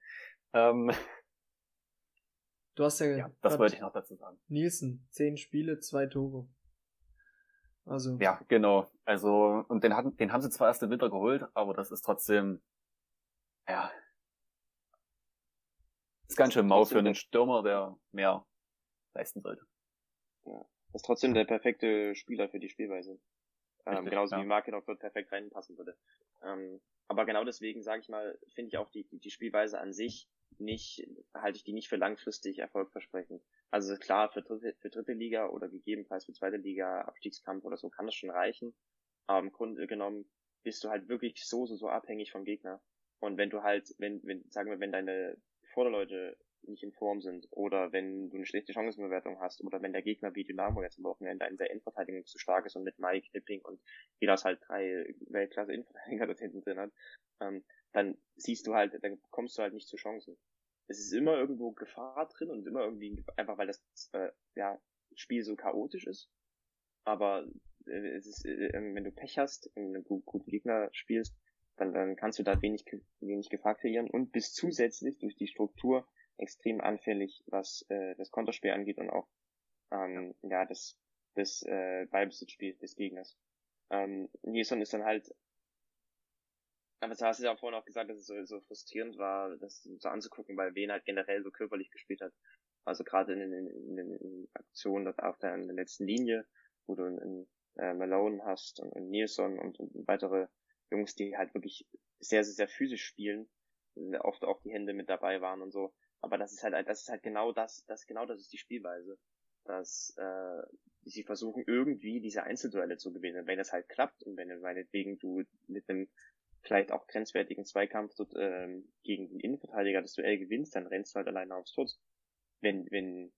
Ähm, Du hast ja, ja das wollte ich noch dazu sagen. Nielsen, zehn Spiele, zwei Tore. Also. Ja, genau. Also, und den hatten, den haben sie zwar erst im Winter geholt, aber das ist trotzdem, ja, ist ganz schön mau für einen Stürmer, der mehr leisten sollte. Ja. Ist trotzdem der perfekte Spieler für die Spielweise. Ähm, genauso ja. wie Markenov dort perfekt reinpassen würde. Ähm, aber genau deswegen, sage ich mal, finde ich auch die, die, die Spielweise an sich nicht, halte ich die nicht für langfristig erfolgversprechend. Also klar, für dritte, für dritte Liga oder gegebenenfalls für zweite Liga, Abstiegskampf oder so kann das schon reichen. Aber im Grunde genommen bist du halt wirklich so, so, so abhängig vom Gegner. Und wenn du halt, wenn, wenn, sagen wir, wenn deine Vorderleute nicht in Form sind oder wenn du eine schlechte Chancenbewertung hast oder wenn der Gegner wie Dynamo jetzt am Wochenende in der Endverteidigung zu stark ist und mit Mike, Knipping und Vilas halt drei Weltklasse Innenverteidiger dort hinten drin hat, ähm, dann siehst du halt, dann kommst du halt nicht zu Chancen. Es ist immer irgendwo Gefahr drin und immer irgendwie, einfach weil das äh, ja, Spiel so chaotisch ist. Aber äh, es ist, äh, wenn du Pech hast, gut, guten Gegner spielst, dann, dann kannst du da wenig, wenig Gefahr kreieren und bist zusätzlich durch die Struktur extrem anfällig, was äh, das Konterspiel angeht und auch ähm, ja das das äh, Ballbesitzspiel des Gegners. Ähm, Nilsson ist dann halt aber du hast ja auch vorhin auch gesagt, dass es so, so frustrierend war, das so anzugucken, weil Wen halt generell so körperlich gespielt hat. Also gerade in, in, in, in Aktionen auf der, in der letzten Linie, wo du in, äh, Malone hast und, und Nilsson und, und weitere Jungs, die halt wirklich sehr, sehr, sehr physisch spielen, oft auch die Hände mit dabei waren und so. Aber das ist halt, das ist halt genau das, das genau das ist die Spielweise, dass äh, sie versuchen irgendwie diese Einzelduelle zu gewinnen. Wenn das halt klappt und wenn meinetwegen du mit einem vielleicht auch grenzwertigen Zweikampf dort, ähm, gegen den Innenverteidiger das Duell gewinnst, dann rennst du halt alleine aufs Tor. Wenn, wenn,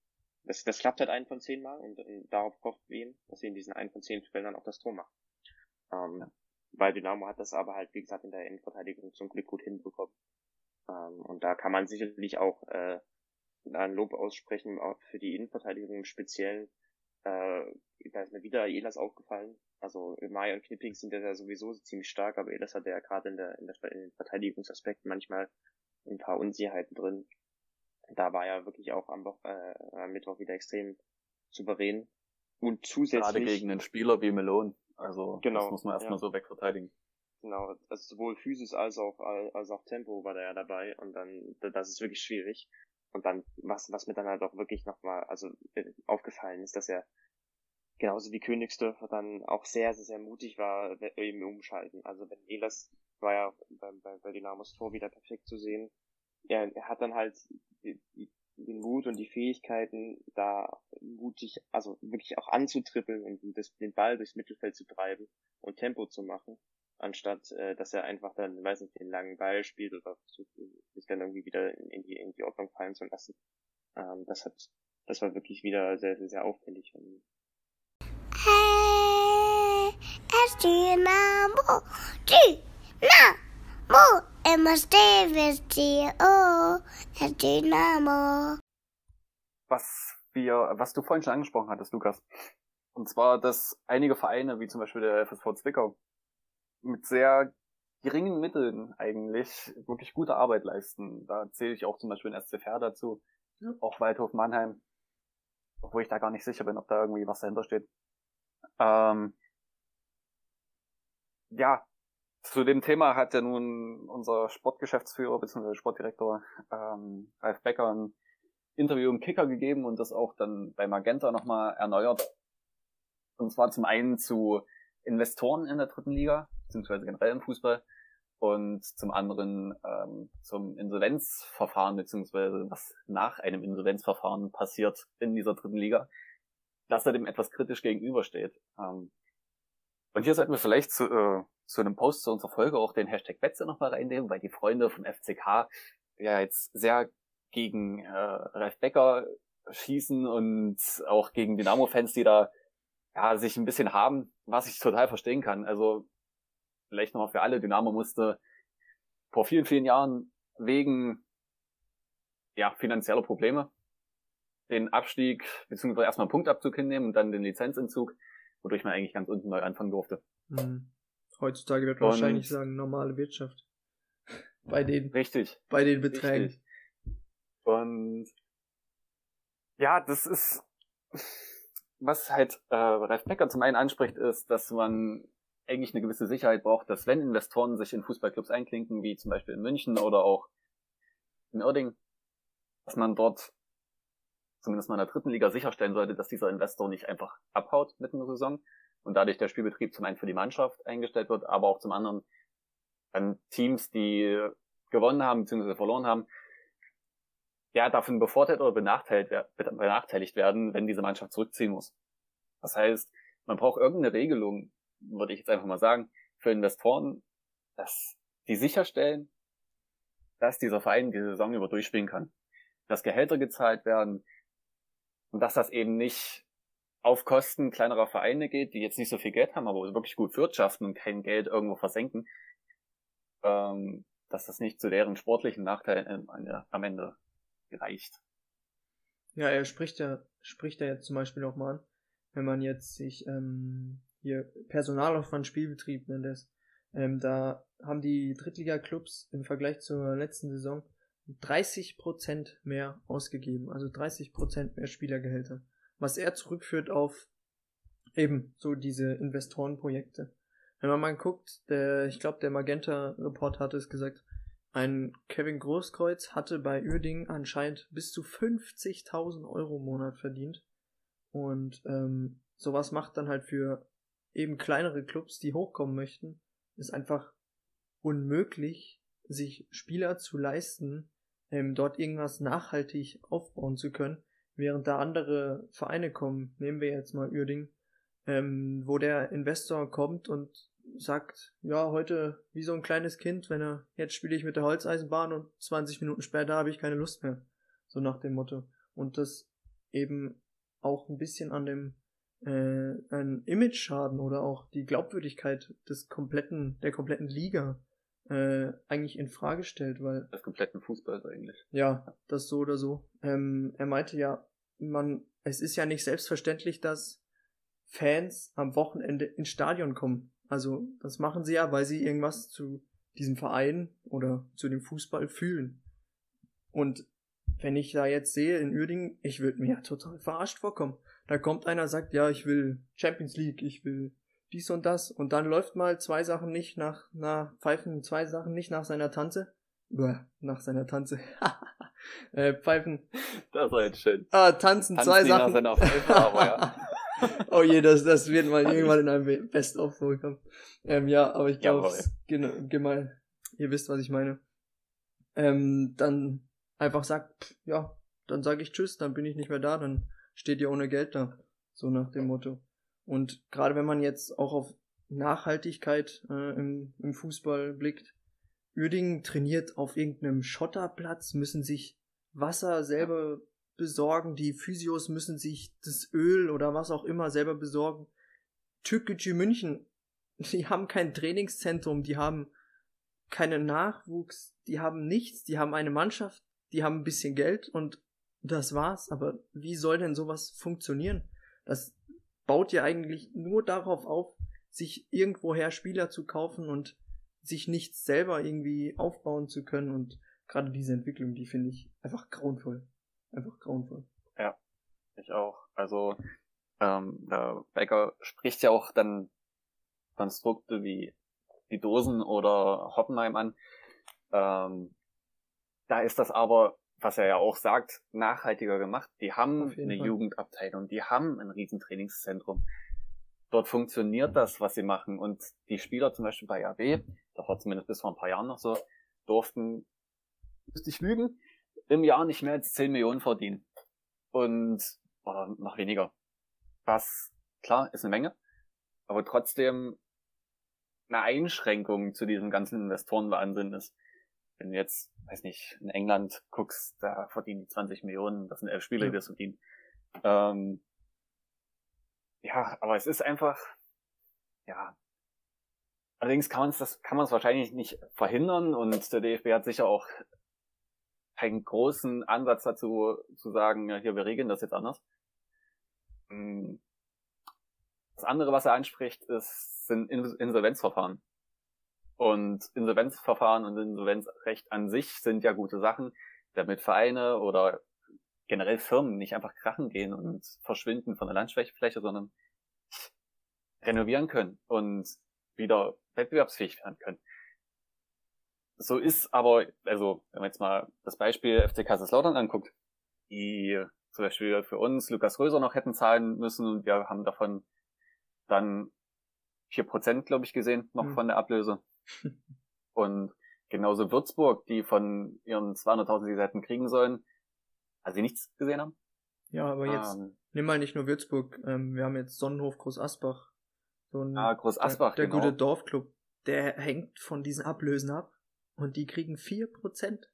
das, das klappt halt ein von zehn Mal und, und darauf hofft wen, dass sie in diesen ein von zehn Fällen dann auch das Tor machen. Ähm, ja. Weil Dynamo hat das aber halt, wie gesagt, in der Innenverteidigung zum Glück gut hinbekommen. Ähm, und da kann man sicherlich auch äh, ein Lob aussprechen, auch für die Innenverteidigung im Speziellen. Äh, da ist mir wieder Elas aufgefallen, also Mai und Knipping sind ja sowieso ziemlich stark, aber Elas hat ja gerade in, der, in, der, in den Verteidigungsaspekten manchmal ein paar Unsicherheiten drin. Da war er wirklich auch am, äh, am Mittwoch wieder extrem souverän. Und zusätzlich. Gerade gegen einen Spieler wie Melon. Also genau, das muss man erstmal ja. so wegverteidigen. Genau, also sowohl Physis als auch als auch Tempo war da ja dabei und dann das ist wirklich schwierig. Und dann, was, was mir dann halt auch wirklich nochmal, also äh, aufgefallen ist, dass er genauso wie Königsdörfer dann auch sehr, sehr, sehr mutig war im Umschalten. Also wenn Elas war ja bei, bei, bei Dynamos Tor wieder perfekt zu sehen. Er, er hat dann halt den Mut und die Fähigkeiten, da mutig, also wirklich auch anzutrippeln und das, den Ball durchs Mittelfeld zu treiben und Tempo zu machen, anstatt äh, dass er einfach dann, weiß nicht, den langen Ball spielt oder versucht, sich dann irgendwie wieder in die, in die Ordnung fallen zu lassen. Ähm, das hat, das war wirklich wieder sehr, sehr, sehr auffällig von ihm. Hey, es Dynamo, Dynamo, immer oh, es Dynamo. Was wir, was du vorhin schon angesprochen hattest, Lukas. Und zwar, dass einige Vereine, wie zum Beispiel der FSV Zwickau, mit sehr geringen Mitteln eigentlich wirklich gute Arbeit leisten. Da zähle ich auch zum Beispiel den SC Fair dazu, ja. auch Waldhof Mannheim, obwohl ich da gar nicht sicher bin, ob da irgendwie was dahinter steht. Ähm, ja, zu dem Thema hat ja nun unser Sportgeschäftsführer bzw. Sportdirektor ähm, Ralf Becker ein Interview im Kicker gegeben und das auch dann bei Magenta nochmal erneuert. Und zwar zum einen zu Investoren in der dritten Liga, beziehungsweise generell im Fußball, und zum anderen ähm, zum Insolvenzverfahren, beziehungsweise was nach einem Insolvenzverfahren passiert in dieser dritten Liga dass er dem etwas kritisch gegenübersteht. Ähm, und hier sollten wir vielleicht zu, äh, zu einem Post zu unserer Folge auch den Hashtag Betze nochmal reinnehmen, weil die Freunde vom FCK ja jetzt sehr gegen äh, Ralf Becker schießen und auch gegen Dynamo-Fans, die da ja sich ein bisschen haben, was ich total verstehen kann. Also vielleicht nochmal für alle, Dynamo musste vor vielen, vielen Jahren wegen ja, finanzieller Probleme den Abstieg, beziehungsweise erstmal einen Punktabzug hinnehmen und dann den Lizenzentzug, wodurch man eigentlich ganz unten neu anfangen durfte. Mhm. Heutzutage wird man und wahrscheinlich sagen, normale Wirtschaft. Bei den, richtig. Bei den Beträgen. Richtig. Und ja, das ist, was halt äh, Ralf Becker zum einen anspricht, ist, dass man eigentlich eine gewisse Sicherheit braucht, dass wenn Investoren sich in Fußballclubs einklinken, wie zum Beispiel in München oder auch in Irding, dass man dort zumindest mal in der dritten Liga sicherstellen sollte, dass dieser Investor nicht einfach abhaut mitten in der Saison und dadurch der Spielbetrieb zum einen für die Mannschaft eingestellt wird, aber auch zum anderen dann Teams, die gewonnen haben bzw. verloren haben, ja, davon bevorteilt oder benachteiligt werden, wenn diese Mannschaft zurückziehen muss. Das heißt, man braucht irgendeine Regelung, würde ich jetzt einfach mal sagen, für Investoren, dass die sicherstellen, dass dieser Verein die Saison über durchspielen kann. Dass Gehälter gezahlt werden, und dass das eben nicht auf Kosten kleinerer Vereine geht, die jetzt nicht so viel Geld haben, aber wirklich gut wirtschaften und kein Geld irgendwo versenken, ähm, dass das nicht zu deren sportlichen Nachteilen am Ende reicht. Ja, er spricht ja, spricht ja jetzt zum Beispiel auch mal an, wenn man jetzt sich ähm, hier Personalaufwand Spielbetrieb nennt es, ähm, da haben die Drittliga-Clubs im Vergleich zur letzten Saison 30 Prozent mehr ausgegeben, also 30 Prozent mehr Spielergehälter, was er zurückführt auf eben so diese Investorenprojekte. Wenn man mal guckt, der, ich glaube, der Magenta-Report hatte es gesagt, ein Kevin Großkreuz hatte bei Uerdingen anscheinend bis zu 50.000 Euro im Monat verdient. Und ähm, sowas macht dann halt für eben kleinere Clubs, die hochkommen möchten, ist einfach unmöglich, sich Spieler zu leisten, ähm, dort irgendwas nachhaltig aufbauen zu können, während da andere Vereine kommen. Nehmen wir jetzt mal Uerding, ähm, wo der Investor kommt und sagt, ja, heute wie so ein kleines Kind, wenn er, jetzt spiele ich mit der Holzeisenbahn und 20 Minuten später habe ich keine Lust mehr. So nach dem Motto. Und das eben auch ein bisschen an dem äh, ein Image-Schaden oder auch die Glaubwürdigkeit des kompletten, der kompletten Liga äh, eigentlich in Frage stellt, weil. Das kompletten Fußball eigentlich. Ja, das so oder so. Ähm, er meinte ja, man, es ist ja nicht selbstverständlich, dass Fans am Wochenende ins Stadion kommen. Also, das machen sie ja, weil sie irgendwas zu diesem Verein oder zu dem Fußball fühlen. Und wenn ich da jetzt sehe in Uerdingen, ich würde mir ja total verarscht vorkommen. Da kommt einer, sagt, ja, ich will Champions League, ich will dies und das und dann läuft mal zwei Sachen nicht nach, na, pfeifen zwei Sachen nicht nach seiner Tanze. Bäh, nach seiner Tanze. äh, pfeifen. Das war jetzt schön. Ah, tanzen, tanzen zwei Sachen. Pfeife, aber ja. oh je, das, das wird mal irgendwann in einem Best-of vorkommen. Ähm, ja, aber ich glaube, genau, genau, ihr wisst, was ich meine. Ähm, dann einfach sagt, ja, dann sage ich Tschüss, dann bin ich nicht mehr da, dann steht ihr ohne Geld da. So nach dem Motto. Und gerade wenn man jetzt auch auf Nachhaltigkeit äh, im, im Fußball blickt, Uerdingen trainiert auf irgendeinem Schotterplatz, müssen sich Wasser selber besorgen, die Physios müssen sich das Öl oder was auch immer selber besorgen. Türkgücü München, die haben kein Trainingszentrum, die haben keinen Nachwuchs, die haben nichts, die haben eine Mannschaft, die haben ein bisschen Geld und das war's. Aber wie soll denn sowas funktionieren? Das baut ja eigentlich nur darauf auf, sich irgendwoher Spieler zu kaufen und sich nichts selber irgendwie aufbauen zu können und gerade diese Entwicklung, die finde ich einfach grauenvoll. Einfach grauenvoll. Ja, ich auch. Also, ähm, der Becker spricht ja auch dann Konstrukte wie die Dosen oder Hoppenheim an. Ähm, da ist das aber, was er ja auch sagt, nachhaltiger gemacht. Die haben eine Fall. Jugendabteilung, die haben ein Riesentrainingszentrum. Dort funktioniert das, was sie machen. Und die Spieler zum Beispiel bei AB, das war zumindest bis vor ein paar Jahren noch so, durften, müsste ich lügen, im Jahr nicht mehr als 10 Millionen verdienen. Und, oder noch weniger. Was, klar, ist eine Menge. Aber trotzdem eine Einschränkung zu diesem ganzen Investorenwahnsinn ist. Wenn du jetzt, weiß nicht, in England guckst, da verdienen die 20 Millionen, das sind elf Spieler, die das verdienen. Ähm, ja, aber es ist einfach, ja. Allerdings kann man es das kann man es wahrscheinlich nicht verhindern und der DFB hat sicher auch keinen großen Ansatz dazu zu sagen, ja, hier wir regeln das jetzt anders. Hm. Das andere, was er anspricht, ist, sind Insolvenzverfahren. Und Insolvenzverfahren und Insolvenzrecht an sich sind ja gute Sachen, damit Vereine oder generell Firmen nicht einfach krachen gehen und verschwinden von der Landfläche, sondern renovieren können und wieder wettbewerbsfähig werden können. So ist aber, also wenn man jetzt mal das Beispiel FC Kaiserslautern anguckt, die zum Beispiel für uns Lukas Röser noch hätten zahlen müssen und wir haben davon dann vier Prozent, glaube ich, gesehen, noch mhm. von der Ablöse. Und genauso Würzburg, die von ihren 200.000, die sie hätten kriegen sollen, also sie nichts gesehen haben. Ja, aber jetzt ähm, nimm mal nicht nur Würzburg, ähm, wir haben jetzt Sonnenhof Groß Asbach. So ein, ah, Groß Asbach, der, der genau. gute Dorfclub, der hängt von diesen Ablösen ab und die kriegen vier Prozent.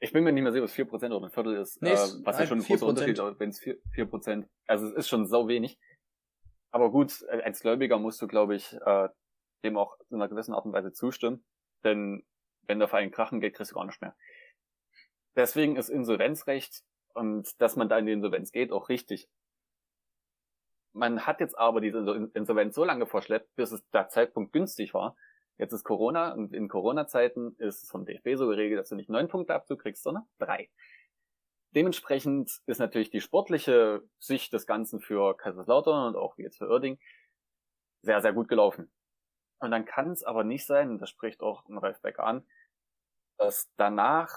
Ich bin mir nicht mehr sicher, was vier Prozent oder ein Viertel ist, nee, äh, was ja schon ein großer Unterschied ist, wenn es vier Prozent, also es ist schon sau wenig. Aber gut, als Gläubiger musst du, glaube ich, äh, dem auch in einer gewissen Art und Weise zustimmen. Denn wenn der Verein krachen geht, kriegst du gar nicht mehr. Deswegen ist Insolvenzrecht und dass man da in die Insolvenz geht, auch richtig. Man hat jetzt aber diese Insolvenz so lange verschleppt, bis es der Zeitpunkt günstig war. Jetzt ist Corona und in Corona-Zeiten ist es vom DFB so geregelt, dass du nicht neun Punkte Abzug kriegst, sondern drei. Dementsprechend ist natürlich die sportliche Sicht des Ganzen für Kaiserslautern und auch jetzt für Oerding sehr, sehr gut gelaufen. Und dann kann es aber nicht sein, das spricht auch Ralf Becker an, dass danach,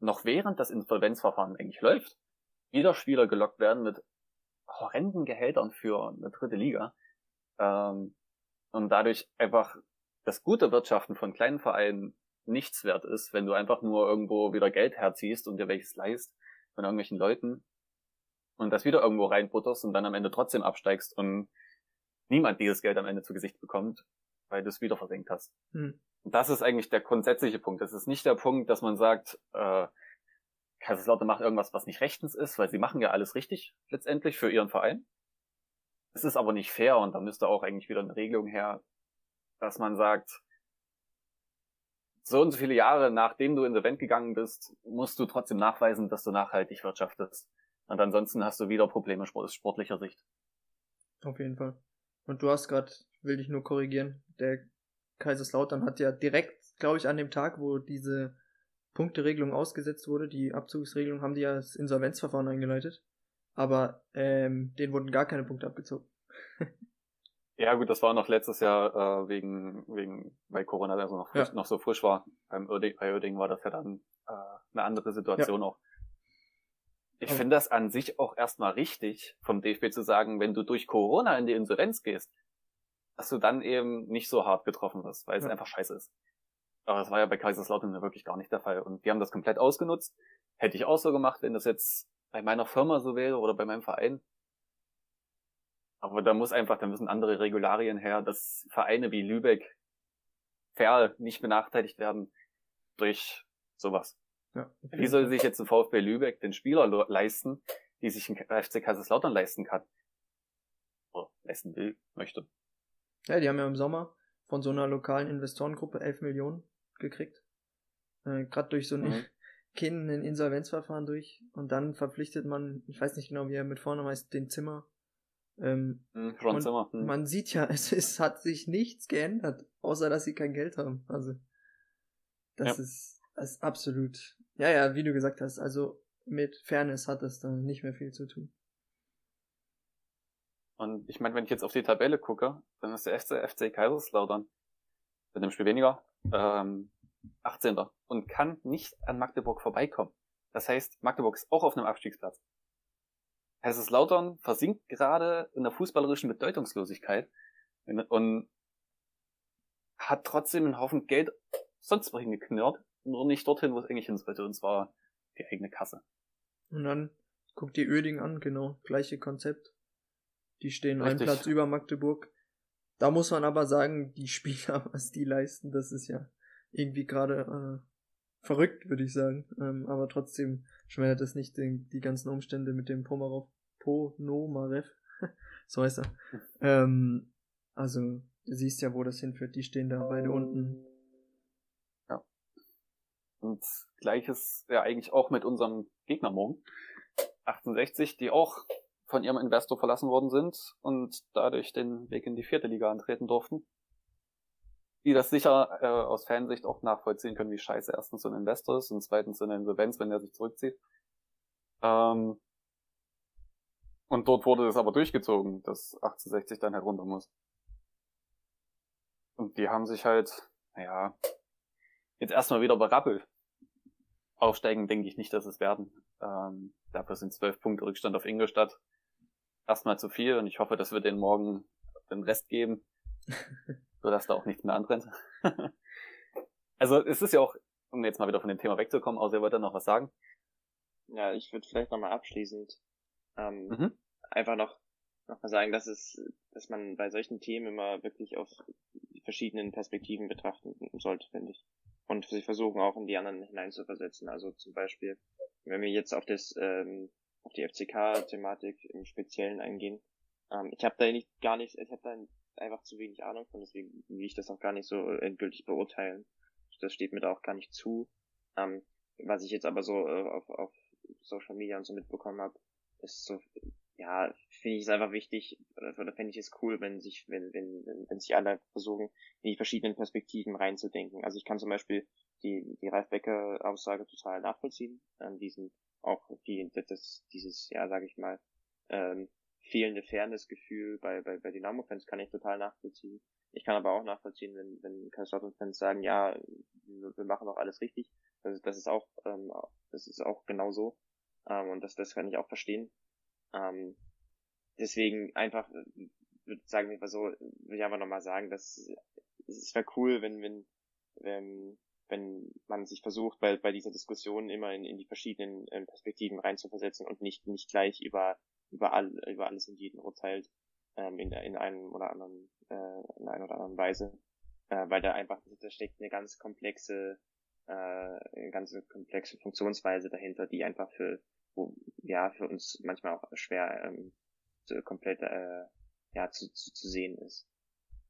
noch während das Insolvenzverfahren eigentlich läuft, wieder Spieler gelockt werden mit horrenden Gehältern für eine dritte Liga. Ähm, und dadurch einfach das gute Wirtschaften von kleinen Vereinen nichts wert ist, wenn du einfach nur irgendwo wieder Geld herziehst und dir welches leist von irgendwelchen Leuten und das wieder irgendwo reinbutterst und dann am Ende trotzdem absteigst und niemand dieses Geld am Ende zu Gesicht bekommt, weil du es wieder versenkt hast. Hm. Und das ist eigentlich der grundsätzliche Punkt. Das ist nicht der Punkt, dass man sagt, äh, Kaiserslautern macht irgendwas, was nicht rechtens ist, weil sie machen ja alles richtig letztendlich für ihren Verein. Es ist aber nicht fair und da müsste auch eigentlich wieder eine Regelung her, dass man sagt, so und so viele Jahre nachdem du insolvent gegangen bist, musst du trotzdem nachweisen, dass du nachhaltig wirtschaftest. Und ansonsten hast du wieder Probleme aus sportlicher Sicht. Auf jeden Fall. Und du hast gerade, will dich nur korrigieren, der Kaiserslautern hat ja direkt, glaube ich, an dem Tag, wo diese Punkteregelung ausgesetzt wurde, die Abzugsregelung, haben die ja das Insolvenzverfahren eingeleitet. Aber ähm, denen wurden gar keine Punkte abgezogen. ja gut, das war noch letztes Jahr äh, wegen, wegen, weil Corona also noch, frisch, ja. noch so frisch war. Beim Oerding, bei Oerding war das ja dann äh, eine andere Situation ja. auch. Ich finde das an sich auch erstmal richtig, vom DFB zu sagen, wenn du durch Corona in die Insolvenz gehst, dass du dann eben nicht so hart getroffen wirst, weil es ja. einfach scheiße ist. Aber das war ja bei Kaiserslautern wirklich gar nicht der Fall. Und die haben das komplett ausgenutzt. Hätte ich auch so gemacht, wenn das jetzt bei meiner Firma so wäre oder bei meinem Verein. Aber da muss einfach, da müssen andere Regularien her, dass Vereine wie Lübeck, Ferl nicht benachteiligt werden durch sowas. Ja, Wie soll sich jetzt ein VfB Lübeck den Spieler leisten, die sich ein FC Kaiserslautern leisten kann? Oder leisten will, möchte. Ja, die haben ja im Sommer von so einer lokalen Investorengruppe 11 Millionen gekriegt. Äh, Gerade durch so ein mhm. Kind ein Insolvenzverfahren durch. Und dann verpflichtet man, ich weiß nicht genau, wie er mit vorne heißt, den Zimmer. Ähm, mhm, Zimmer. Mhm. Man sieht ja, es, es hat sich nichts geändert, außer dass sie kein Geld haben. Also, das ja. ist, das ist absolut ja, ja, wie du gesagt hast, also mit Fairness hat es dann nicht mehr viel zu tun. Und ich meine, wenn ich jetzt auf die Tabelle gucke, dann ist der FC, FC Kaiserslautern mit dem Spiel weniger ähm, 18. und kann nicht an Magdeburg vorbeikommen. Das heißt, Magdeburg ist auch auf einem Abstiegsplatz. Kaiserslautern versinkt gerade in der fußballerischen Bedeutungslosigkeit und hat trotzdem einen Haufen Geld sonst wohin geknurrt nur nicht dorthin, wo es eigentlich hin sollte, und zwar die eigene Kasse. Und dann guck dir Öding an, genau, gleiche Konzept. Die stehen Richtig. einen Platz über Magdeburg. Da muss man aber sagen, die Spieler, was die leisten, das ist ja irgendwie gerade äh, verrückt, würde ich sagen. Ähm, aber trotzdem schmälert es nicht den, die ganzen Umstände mit dem Pomarov Ponomarev. so heißt er. Hm. Ähm, also, du siehst ja, wo das hinführt. Die stehen da beide unten und gleiches ja eigentlich auch mit unserem Gegner morgen. 68, die auch von ihrem Investor verlassen worden sind und dadurch den Weg in die vierte Liga antreten durften. Die das sicher äh, aus Fansicht auch nachvollziehen können, wie scheiße erstens so ein Investor ist und zweitens in der Insolvenz, wenn er sich zurückzieht. Ähm, und dort wurde es aber durchgezogen, dass 1860 dann halt runter muss. Und die haben sich halt, naja, jetzt erstmal wieder berappelt. Aufsteigen denke ich nicht, dass es werden. Ähm, dafür sind zwölf Punkte Rückstand auf Ingolstadt erstmal zu viel und ich hoffe, dass wir den morgen den Rest geben, sodass da auch nichts mehr anbrennt. also es ist ja auch, um jetzt mal wieder von dem Thema wegzukommen, außer ihr wollt da noch was sagen. Ja, ich würde vielleicht nochmal abschließend ähm, mhm. einfach noch noch mal sagen, dass es, dass man bei solchen Themen immer wirklich auf die verschiedenen Perspektiven betrachten sollte, finde ich und sie versuchen auch in die anderen hineinzuversetzen. Also zum Beispiel, wenn wir jetzt auf das ähm, auf die FCK-Thematik im Speziellen eingehen, ähm, ich habe da nicht gar nicht, ich habe da einfach zu wenig Ahnung von, deswegen will ich das auch gar nicht so endgültig beurteilen. Das steht mir da auch gar nicht zu. Ähm, was ich jetzt aber so äh, auf, auf Social Media und so mitbekommen habe, ist so, ja, finde ich es einfach wichtig, oder fände ich es cool, wenn sich, wenn, wenn, wenn, wenn sich alle versuchen, in die verschiedenen Perspektiven reinzudenken. Also ich kann zum Beispiel die, die Ralf Becker Aussage total nachvollziehen, ähm, diesen, auch die, das, dieses, ja, sage ich mal, ähm, fehlende Fairness-Gefühl bei, bei, bei Dynamo-Fans kann ich total nachvollziehen. Ich kann aber auch nachvollziehen, wenn, wenn Kaiserslautern-Fans sagen, ja, wir machen doch alles richtig. Das, das ist auch, ähm, das ist auch genau so. Ähm, und das, das kann ich auch verstehen. Ähm, deswegen einfach, würde sagen wir mal so, würde ich einfach nochmal sagen, dass es wäre cool, wenn, wenn, wenn, wenn man sich versucht, bei, bei dieser Diskussion immer in, in die verschiedenen äh, Perspektiven reinzuversetzen und nicht, nicht gleich über, über, all, über alles und jeden urteilt, ähm, in, in einem oder anderen, äh, in einer oder anderen Weise. Äh, weil da einfach, da steckt eine ganz komplexe, äh, eine ganz komplexe Funktionsweise dahinter, die einfach für, wo, ja, für uns manchmal auch schwer ähm, komplett äh, ja, zu, zu, zu sehen ist.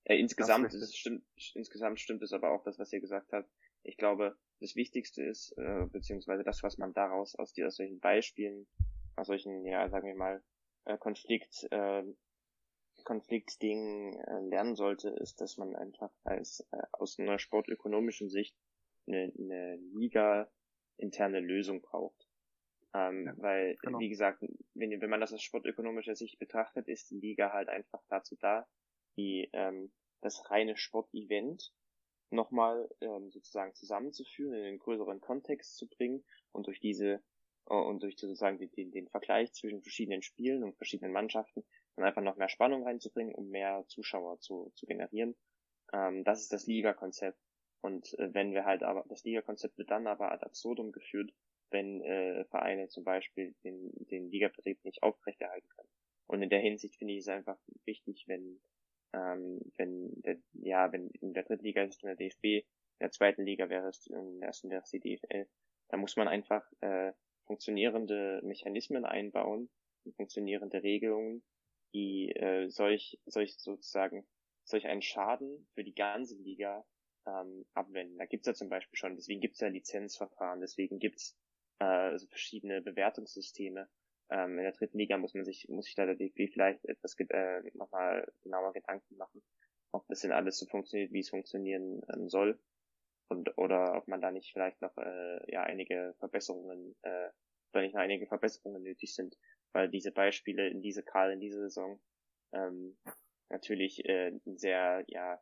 Äh, insgesamt, ist, stimmt, insgesamt stimmt es aber auch das, was ihr gesagt habt. Ich glaube, das Wichtigste ist, äh, beziehungsweise das, was man daraus aus, die, aus solchen Beispielen, aus solchen, ja, sagen wir mal, äh, Konflikt, äh, Konfliktdingen äh, lernen sollte, ist, dass man einfach als äh, aus einer sportökonomischen Sicht eine, eine Liga interne Lösung braucht. Ähm, ja, weil, genau. wie gesagt, wenn, wenn man das aus sportökonomischer Sicht betrachtet, ist die Liga halt einfach dazu da, die ähm, das reine Sportevent nochmal ähm, sozusagen zusammenzuführen, in einen größeren Kontext zu bringen und durch diese und durch sozusagen den, den Vergleich zwischen verschiedenen Spielen und verschiedenen Mannschaften dann einfach noch mehr Spannung reinzubringen, um mehr Zuschauer zu, zu generieren. Ähm, das ist das Liga-Konzept. Und äh, wenn wir halt aber, das Liga-Konzept wird dann aber ad absurdum geführt, wenn äh, Vereine zum Beispiel den, den Ligabetrieb nicht aufrechterhalten können. Und in der Hinsicht finde ich es einfach wichtig, wenn, ähm, wenn der, ja, wenn in der dritten Liga ist in der DFB, in der zweiten Liga wäre es, in der ersten wäre es die DFL, da muss man einfach äh, funktionierende Mechanismen einbauen, funktionierende Regelungen, die äh, solch, solch sozusagen solch einen Schaden für die ganze Liga ähm, abwenden. Da gibt's ja zum Beispiel schon, deswegen gibt's ja Lizenzverfahren, deswegen gibt's äh, also verschiedene Bewertungssysteme. Ähm, in der dritten Liga muss man sich, muss sich da der DFB vielleicht etwas äh, nochmal genauer Gedanken machen, ob das denn alles so funktioniert, wie es funktionieren ähm, soll. Und oder ob man da nicht vielleicht noch äh, ja einige Verbesserungen, äh, oder nicht noch einige Verbesserungen nötig sind, weil diese Beispiele in diese gerade in dieser Saison ähm, natürlich äh, ein sehr, ja,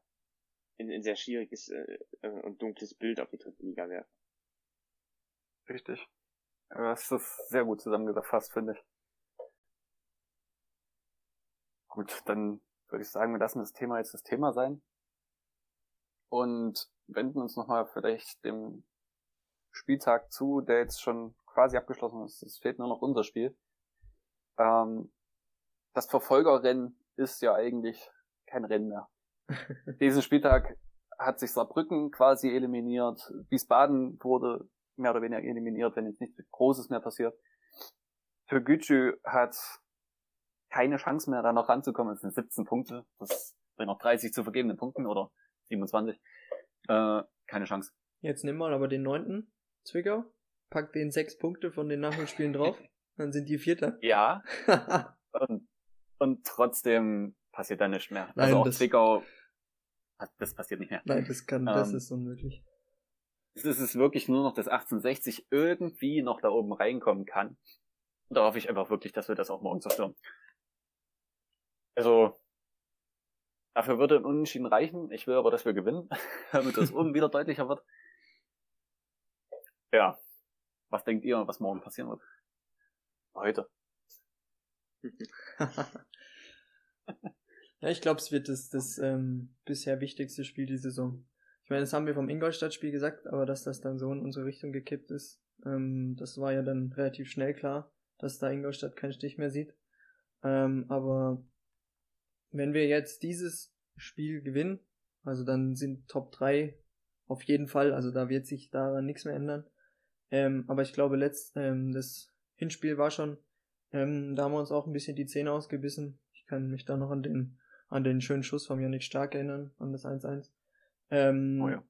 ein, ein sehr schwieriges äh, und dunkles Bild auf die dritte Liga werfen. Richtig. Das ist sehr gut zusammengefasst, finde ich. Gut, dann würde ich sagen, wir lassen das Thema jetzt das Thema sein. Und wenden uns nochmal vielleicht dem Spieltag zu, der jetzt schon quasi abgeschlossen ist. Es fehlt nur noch unser Spiel. Ähm, das Verfolgerrennen ist ja eigentlich kein Rennen mehr. Diesen Spieltag hat sich Saarbrücken quasi eliminiert. Wiesbaden wurde mehr oder weniger eliminiert, wenn jetzt nichts Großes mehr passiert. Türgücü hat keine Chance mehr, da noch ranzukommen. Es sind 17 Punkte. Das sind noch 30 zu vergebenen Punkten oder 27. Äh, keine Chance. Jetzt nimm mal aber den neunten Zwickau, pack den sechs Punkte von den Nachholspielen drauf, dann sind die Vierter. Ja. und, und trotzdem passiert da nichts mehr. Nein, also auch das, Zwickau, das passiert nicht mehr. Nein, das kann, ähm, das ist unmöglich. Es ist wirklich nur noch, dass 1860 irgendwie noch da oben reinkommen kann. Und da hoffe ich einfach wirklich, dass wir das auch morgen zerstören. Also, dafür würde ein Unentschieden reichen. Ich will aber, dass wir gewinnen, damit das oben wieder deutlicher wird. Ja. Was denkt ihr, was morgen passieren wird? Heute. ja, ich glaube, es wird das, das ähm, bisher wichtigste Spiel die Saison. Ich meine, das haben wir vom Ingolstadt-Spiel gesagt, aber dass das dann so in unsere Richtung gekippt ist, ähm, das war ja dann relativ schnell klar, dass da Ingolstadt keinen Stich mehr sieht. Ähm, aber wenn wir jetzt dieses Spiel gewinnen, also dann sind Top 3 auf jeden Fall, also da wird sich daran nichts mehr ändern. Ähm, aber ich glaube, letzt, ähm, das Hinspiel war schon, ähm, da haben wir uns auch ein bisschen die Zähne ausgebissen. Ich kann mich da noch an den, an den schönen Schuss von Janik Stark erinnern, an das 1-1. Ähm, oh ja.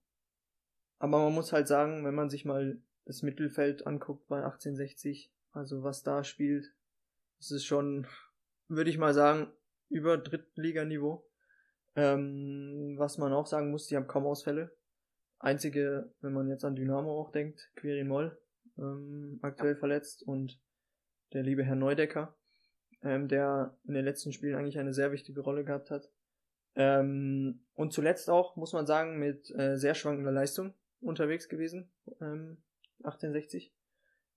Aber man muss halt sagen, wenn man sich mal das Mittelfeld anguckt bei 1860, also was da spielt, das ist schon, würde ich mal sagen, über Drittliganiveau. Ähm, was man auch sagen muss, die haben kaum Ausfälle. Einzige, wenn man jetzt an Dynamo auch denkt, Quirin Moll, ähm, aktuell verletzt und der liebe Herr Neudecker, ähm, der in den letzten Spielen eigentlich eine sehr wichtige Rolle gehabt hat. Ähm, und zuletzt auch, muss man sagen, mit äh, sehr schwankender Leistung unterwegs gewesen, ähm, 1860.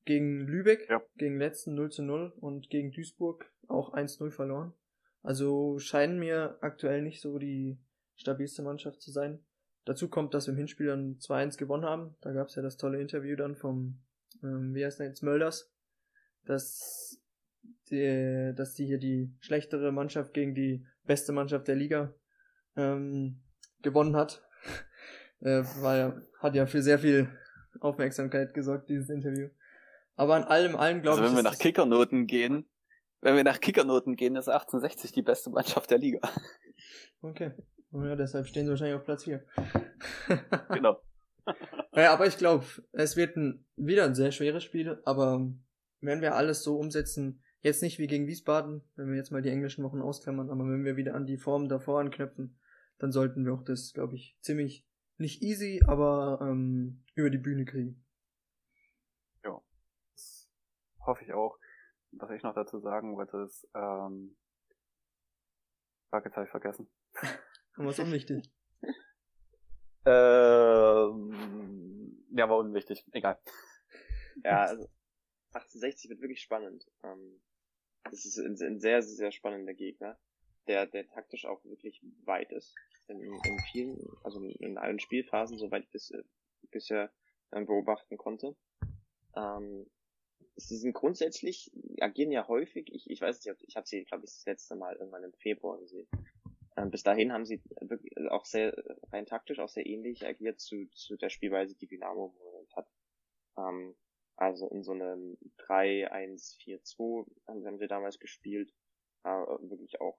Gegen Lübeck, ja. gegen letzten 0 zu 0 und gegen Duisburg auch 1-0 verloren. Also scheinen mir aktuell nicht so die stabilste Mannschaft zu sein. Dazu kommt, dass wir im Hinspiel dann 2-1 gewonnen haben. Da gab es ja das tolle Interview dann vom, ähm, wie heißt der jetzt, Mölders, dass die, dass die hier die schlechtere Mannschaft gegen die beste Mannschaft der Liga ähm, gewonnen hat. äh, war ja, hat ja für sehr viel Aufmerksamkeit gesorgt, dieses Interview. Aber an allem, allem glaube also ich. Wenn wir nach Kickernoten gehen, wenn wir nach Kickernoten gehen, ist 1860 die beste Mannschaft der Liga. Okay. Ja, deshalb stehen sie wahrscheinlich auf Platz 4. genau. ja, aber ich glaube, es wird ein, wieder ein sehr schweres Spiel, aber wenn wir alles so umsetzen, jetzt nicht wie gegen Wiesbaden, wenn wir jetzt mal die englischen Wochen ausklammern, aber wenn wir wieder an die Form davor anknüpfen, dann sollten wir auch das, glaube ich, ziemlich nicht easy, aber ähm, über die Bühne kriegen. Ja, das hoffe ich auch. Was ich noch dazu sagen wollte, ist, ähm, fuck, jetzt habe ich vergessen. Ist unwichtig. ähm, ja, war unwichtig. Egal. Ja, also 1860 wird wirklich spannend. Ähm, das ist ein, ein sehr, sehr spannender Gegner, der, der taktisch auch wirklich weit ist. In, in vielen, also in allen Spielphasen, soweit ich das äh, bisher beobachten konnte. Ähm, sie sind grundsätzlich, agieren ja häufig, ich, ich weiß nicht, ich habe sie, glaube ich, das letzte Mal irgendwann im Februar gesehen. Ähm, bis dahin haben sie wirklich auch sehr, rein taktisch auch sehr ähnlich agiert zu, zu der Spielweise, die Dynamo im Moment hat. Ähm, also in so einem 3-1-4-2 haben, sie damals gespielt, äh, wirklich auch,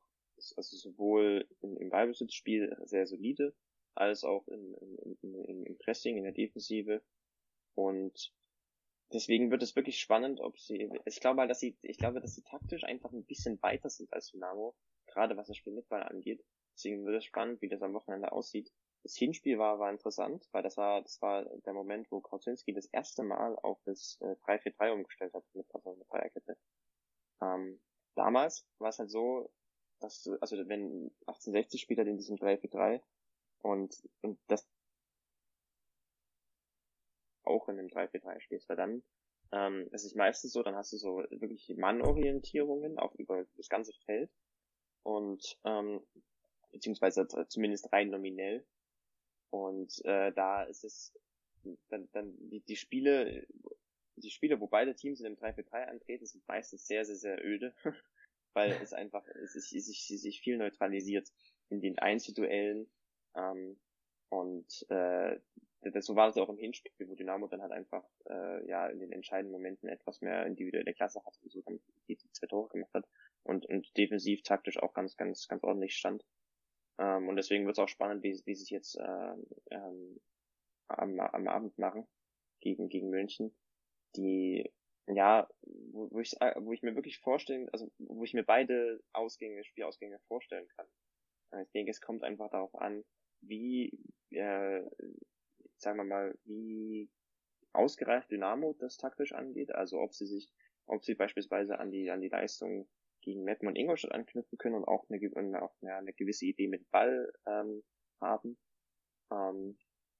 also sowohl im, im Ballbesitzspiel sehr solide, als auch im, im, im, im Pressing, in der Defensive. Und deswegen wird es wirklich spannend, ob sie, ich glaube mal, dass sie, ich glaube, dass sie taktisch einfach ein bisschen weiter sind als Dynamo, gerade was das Spiel mit Ball angeht. Deswegen wird es spannend, wie das am Wochenende aussieht. Das Hinspiel war, war interessant, weil das war, das war der Moment, wo Krautzinski das erste Mal auf das äh, 3-4-3 umgestellt hat mit, also mit Dreierkette. Ähm, damals war es halt so, dass, also wenn 1860 spielt er in diesem 3-4-3 und, und das auch in einem 3-4-3 spielst, weil dann ähm, es ist meistens so, dann hast du so wirklich Mannorientierungen auch über das ganze Feld und ähm, beziehungsweise zumindest rein nominell und äh, da ist es dann, dann die, die Spiele, die Spiele, wo beide Teams in dem 3-4-3 antreten, sind meistens sehr, sehr, sehr öde, weil es einfach es sich, sich, sich viel neutralisiert in den Einzelduellen. Ähm, und äh, das, so war es auch im Hinspiel, wo Dynamo dann halt einfach äh, ja in den entscheidenden Momenten etwas mehr individuelle Klasse hatte und so dann die, die zwei Tore gemacht hat und, und defensiv taktisch auch ganz, ganz, ganz ordentlich stand. Ähm, und deswegen wird es auch spannend, wie, wie sich jetzt äh, ähm, am, am Abend machen gegen, gegen München. Die, ja, wo, wo, ich, wo ich mir wirklich vorstellen, also wo ich mir beide Ausgänge, Spielausgänge vorstellen kann. Äh, ich denke, es kommt einfach darauf an, wie, äh, sagen wir mal, wie ausgereift Dynamo das taktisch angeht, also ob sie sich, ob sie beispielsweise an die, an die Leistung gegen Meppen und Ingolstadt anknüpfen können und auch eine, eine, eine gewisse Idee mit Ball ähm, haben. Ähm,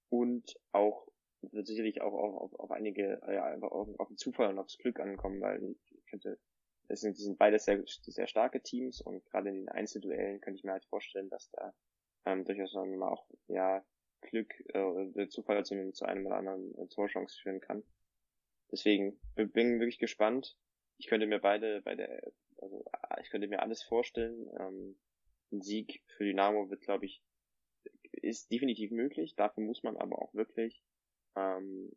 und auch wird sicherlich auch auf, auf einige, ja, einfach auf, auf den Zufall und aufs Glück ankommen, weil ich könnte, das sind, das sind beide sehr, sehr starke Teams und gerade in den Einzelduellen könnte ich mir halt vorstellen, dass da ähm, durchaus auch ja Glück, äh, der Zufall zu, zu einem oder anderen äh, Torchance führen kann. Deswegen bin wirklich gespannt. Ich könnte mir beide, beide also ah, ich könnte mir alles vorstellen. Ähm, ein Sieg für Dynamo wird, glaube ich, ist definitiv möglich. Dafür muss man aber auch wirklich ähm,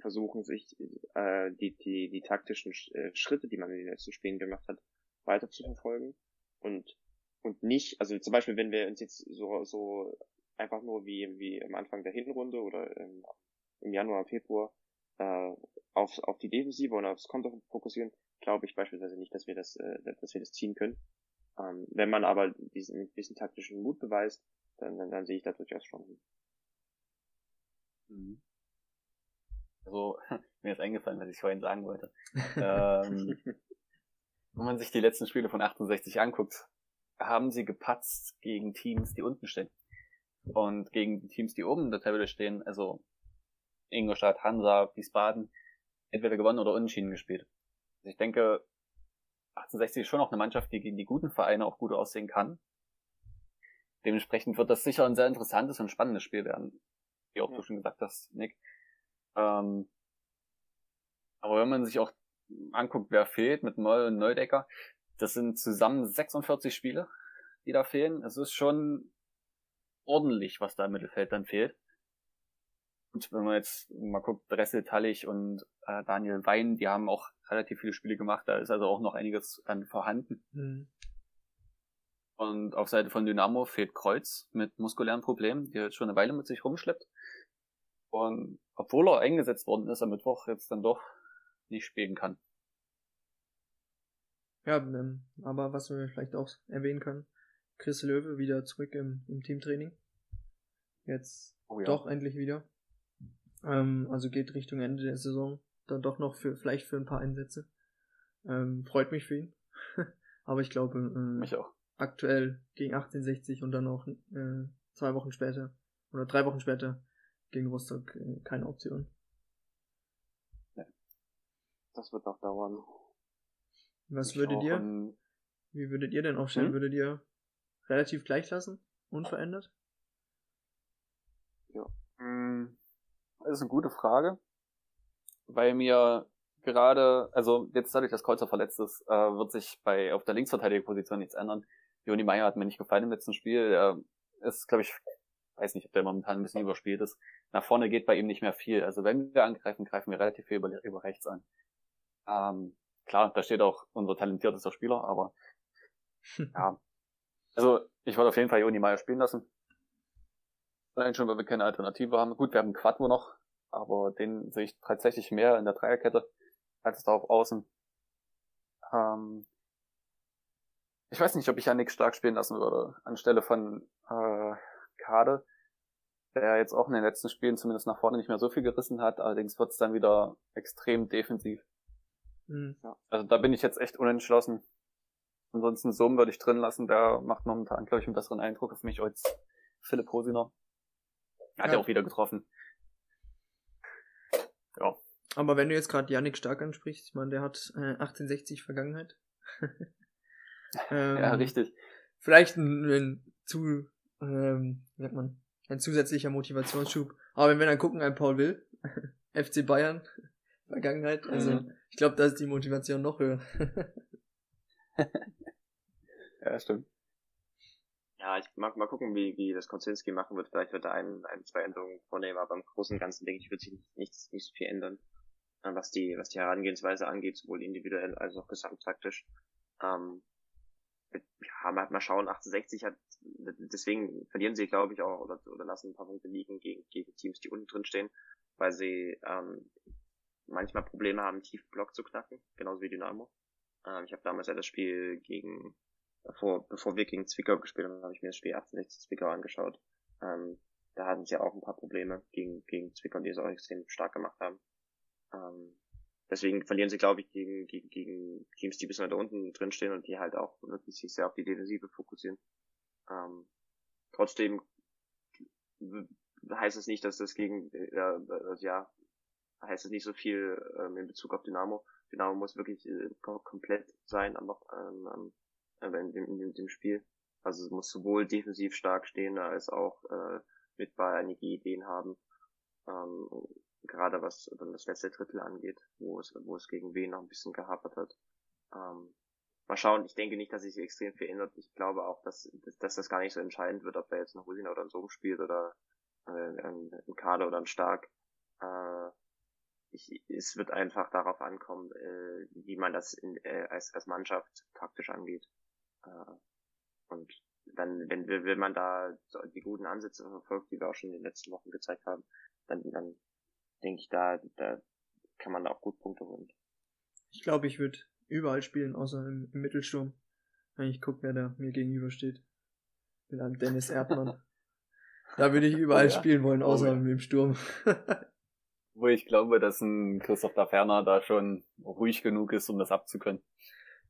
versuchen, sich äh, die, die, die taktischen äh, Schritte, die man in den letzten Spielen gemacht hat, weiter zu verfolgen. Und, und nicht, also zum Beispiel, wenn wir uns jetzt so, so einfach nur wie, wie am Anfang der Hinrunde oder im, im Januar, Februar äh, auf, auf die Defensive und aufs Konto fokussieren, glaube ich beispielsweise nicht, dass wir das, äh, dass wir das ziehen können. Ähm, wenn man aber diesen, diesen taktischen Mut beweist, dann, dann, dann sehe ich da durchaus Chancen. Mhm. Also, mir ist eingefallen, was ich vorhin sagen wollte. ähm, wenn man sich die letzten Spiele von 68 anguckt, haben sie gepatzt gegen Teams, die unten stehen. Und gegen Teams, die oben in der Tabelle stehen, also Ingolstadt, Hansa, Wiesbaden, entweder gewonnen oder unentschieden gespielt. Also ich denke, 1860 ist schon noch eine Mannschaft, die gegen die guten Vereine auch gut aussehen kann. Dementsprechend wird das sicher ein sehr interessantes und spannendes Spiel werden. Wie auch ja. du schon gesagt hast, Nick. Ähm, aber wenn man sich auch anguckt, wer fehlt mit Moll und Neudecker, das sind zusammen 46 Spiele, die da fehlen. Es ist schon ordentlich, was da im Mittelfeld dann fehlt. Und wenn man jetzt mal guckt, Dressel, Tallich und äh, Daniel Wein, die haben auch relativ viele Spiele gemacht, da ist also auch noch einiges an vorhanden. Mhm. Und auf Seite von Dynamo fehlt Kreuz mit muskulären Problemen, die er jetzt schon eine Weile mit sich rumschleppt. Und obwohl er eingesetzt worden ist am Mittwoch, jetzt dann doch nicht spielen kann. Ja, ähm, aber was wir vielleicht auch erwähnen können, Chris Löwe wieder zurück im, im Teamtraining. Jetzt oh ja. doch endlich wieder. Ähm, also geht Richtung Ende der Saison dann doch noch für vielleicht für ein paar Einsätze. Ähm, freut mich für ihn. Aber ich glaube, äh, mich auch. aktuell gegen 1860 und dann auch äh, zwei Wochen später oder drei Wochen später gegen Rostock äh, keine Option. das wird noch dauern. Was würdet ihr? Wie würdet ihr denn aufstellen? Hm? Würdet ihr relativ gleich lassen? Unverändert? Ja. Hm, das ist eine gute Frage. Weil mir gerade, also jetzt dadurch, dass Kreuzer verletzt ist, äh, wird sich bei auf der Linksverteidigerposition nichts ändern. Joni Meyer hat mir nicht gefallen im letzten Spiel. Er ist, glaube ich, weiß nicht, ob der momentan ein bisschen überspielt ist. Nach vorne geht bei ihm nicht mehr viel. Also wenn wir angreifen, greifen wir relativ viel über, über rechts an. Ähm, klar, da steht auch unser talentiertester Spieler, aber ja. Also ich wollte auf jeden Fall Joni Meyer spielen lassen. Allein schon, weil wir keine Alternative haben. Gut, wir haben Quattro noch, aber den sehe ich tatsächlich mehr in der Dreierkette als da auf Außen. Ähm, ich weiß nicht, ob ich Yannick stark spielen lassen würde, anstelle von äh, Kade, der jetzt auch in den letzten Spielen zumindest nach vorne nicht mehr so viel gerissen hat, allerdings wird es dann wieder extrem defensiv. Mhm. Ja, also da bin ich jetzt echt unentschlossen. Ansonsten Sohm würde ich drin lassen, der macht momentan, glaube ich, einen besseren Eindruck auf mich als Philipp Hosiner. Hat ja. ja auch wieder getroffen. Ja. Aber wenn du jetzt gerade Yannick Stark ansprichst, ich meine, der hat äh, 1860 Vergangenheit. ähm, ja, richtig. Vielleicht ein, ein zu, ähm, wie sagt man, ein zusätzlicher Motivationsschub. Aber wenn wir dann gucken, ein Paul Will, FC Bayern, Vergangenheit, also mhm. ich glaube, da ist die Motivation noch höher. ja, stimmt. Ja, ich mag mal gucken, wie, wie das Konzinski machen wird. Vielleicht wird er ein, ein, zwei Änderungen vornehmen, aber im Großen und Ganzen denke ich, wird sich nicht, nicht, so viel ändern, äh, was die, was die Herangehensweise angeht, sowohl individuell als auch gesamttaktisch. Ähm, ja, mal, mal schauen, 68 hat, deswegen verlieren sie, glaube ich, auch, oder, oder lassen ein paar Punkte liegen gegen, gegen Teams, die unten drin stehen, weil sie ähm, manchmal Probleme haben, tief Block zu knacken, genauso wie Dynamo. Ähm, ich habe damals ja das Spiel gegen, bevor, bevor wir gegen Zwickau gespielt haben, habe ich mir das Spiel 1860 Zwickau angeschaut. Ähm, da hatten sie auch ein paar Probleme gegen, gegen Zwickau, die es auch extrem stark gemacht haben. Ähm, deswegen verlieren sie, glaube ich, gegen, gegen, gegen Teams, die bis weiter unten drin stehen und die halt auch wirklich sich sehr auf die Defensive fokussieren. Ähm, trotzdem heißt es nicht, dass das gegen, äh, ja, heißt es nicht so viel ähm, in Bezug auf Dynamo. Dynamo muss wirklich äh, komplett sein am, ähm, äh, in, dem, in dem Spiel. Also es muss sowohl defensiv stark stehen, als auch äh, mit Ball einige Ideen haben. Ähm, gerade was dann das letzte Drittel angeht, wo es, wo es gegen wen noch ein bisschen gehapert hat. Ähm, mal schauen, ich denke nicht, dass sich extrem viel ändert. Ich glaube auch, dass, dass, das gar nicht so entscheidend wird, ob da jetzt ein Husina oder ein Sohm spielt oder äh, ein Kader oder ein Stark. Äh, ich, es wird einfach darauf ankommen, äh, wie man das in, äh, als, als Mannschaft taktisch angeht. Äh, und dann, wenn, wenn man da die guten Ansätze verfolgt, die wir auch schon in den letzten Wochen gezeigt haben, dann, dann denke ich, da, da kann man auch gut Punkte holen. Ich glaube, ich würde überall spielen, außer im, im Mittelsturm. Wenn ich gucke, wer da mir gegenüber steht. Mit einem Dennis Erdmann. da würde ich überall oh, ja. spielen wollen, außer oh, ja. im Sturm. Wo ich glaube, dass ein Christoph da Ferner da schon ruhig genug ist, um das abzukönnen.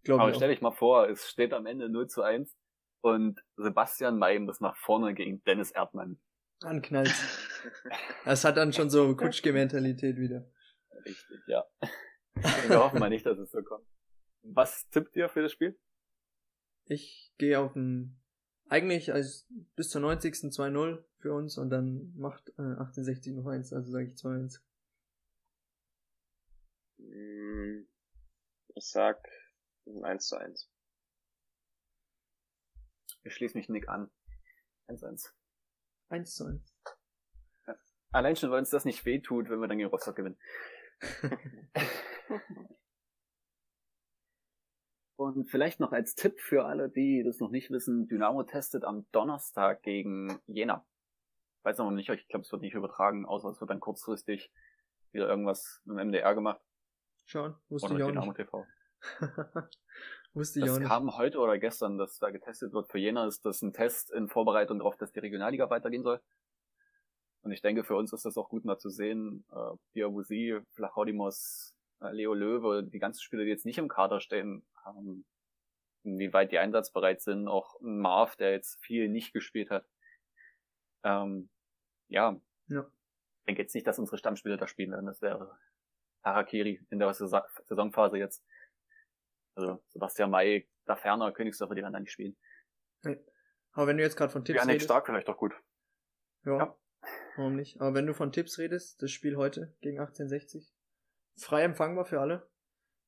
Glaub Aber stell dich mal vor, es steht am Ende 0 zu 1 und Sebastian May das nach vorne gegen Dennis Erdmann. Anknallt. Das hat dann schon so Kutschke-Mentalität wieder. Richtig, ja. Wir hoffen mal nicht, dass es so kommt. Was tippt ihr für das Spiel? Ich gehe auf ein, eigentlich als bis zur 90. 2-0 für uns und dann macht äh, 1860 noch eins, also sage ich 2-1. Hm, ich sag 1 zu 1. Ich schließe mich Nick an. 1-1. 1 zu 1. Ja. Allein schon, weil uns das nicht wehtut, wenn wir dann gegen Rostock gewinnen. Und vielleicht noch als Tipp für alle, die das noch nicht wissen, Dynamo testet am Donnerstag gegen Jena. Ich weiß noch nicht, ich glaube, es wird nicht übertragen, außer es wird dann kurzfristig wieder irgendwas mit dem MDR gemacht. Schauen, wusste oder ich auch Dynamo nicht. TV. wusste ich das auch nicht. Kam heute oder gestern, dass da getestet wird. Für Jena ist das ein Test in Vorbereitung darauf, dass die Regionalliga weitergehen soll. Und ich denke, für uns ist das auch gut mal zu sehen. Äh, Diabusi, Flachodimos, äh, Leo Löwe, die ganzen Spieler, die jetzt nicht im Kader stehen, ähm, inwieweit die einsatzbereit sind. Auch Marv, der jetzt viel nicht gespielt hat. Ähm, ja. ja. Ich denke jetzt nicht, dass unsere Stammspieler da spielen werden. Das wäre Harakiri in der Saisonphase jetzt. Also Sebastian May, da ferner, Königsdörfer, die werden dann nicht spielen. Nee. Aber wenn du jetzt gerade von Tipps ja, redest. Stark vielleicht auch gut. Ja, ja. Warum nicht? Aber wenn du von Tipps redest, das Spiel heute gegen 1860, frei empfangbar für alle.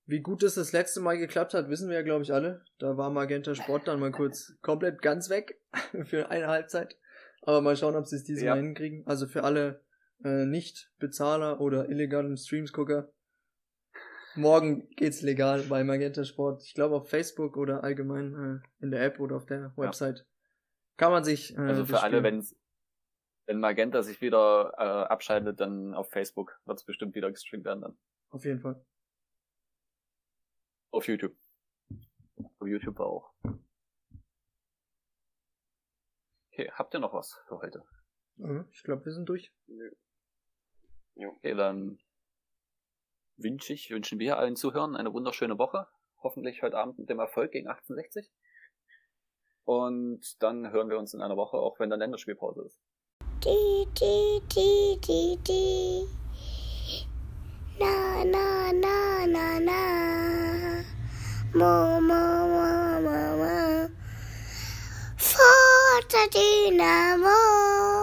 Wie gut es das letzte Mal geklappt hat, wissen wir ja, glaube ich, alle. Da war Magenta Sport dann mal kurz komplett ganz weg für eine Halbzeit. Aber mal schauen, ob sie es dieses ja. Mal hinkriegen. Also für alle äh, Nicht-Bezahler oder illegalen Streams-Gucker. Morgen geht's legal bei Magenta Sport. Ich glaube auf Facebook oder allgemein äh, in der App oder auf der Website. Ja. Kann man sich. Äh, also für alle, wenn's, wenn Magenta sich wieder äh, abschaltet, dann auf Facebook wird es bestimmt wieder gestreamt werden dann. Auf jeden Fall. Auf YouTube. Auf YouTube auch. Okay, habt ihr noch was für heute? Ich glaube, wir sind durch. Okay, dann wünsche ich, wünschen wir allen Zuhörern eine wunderschöne Woche. Hoffentlich heute Abend mit dem Erfolg gegen 1860. Und dann hören wir uns in einer Woche, auch wenn dann Länderspielpause ist. Die, die, die, die, die. Na, na, na, na, na. Mo, mo, mo, mo, mo. Forza Dynamo.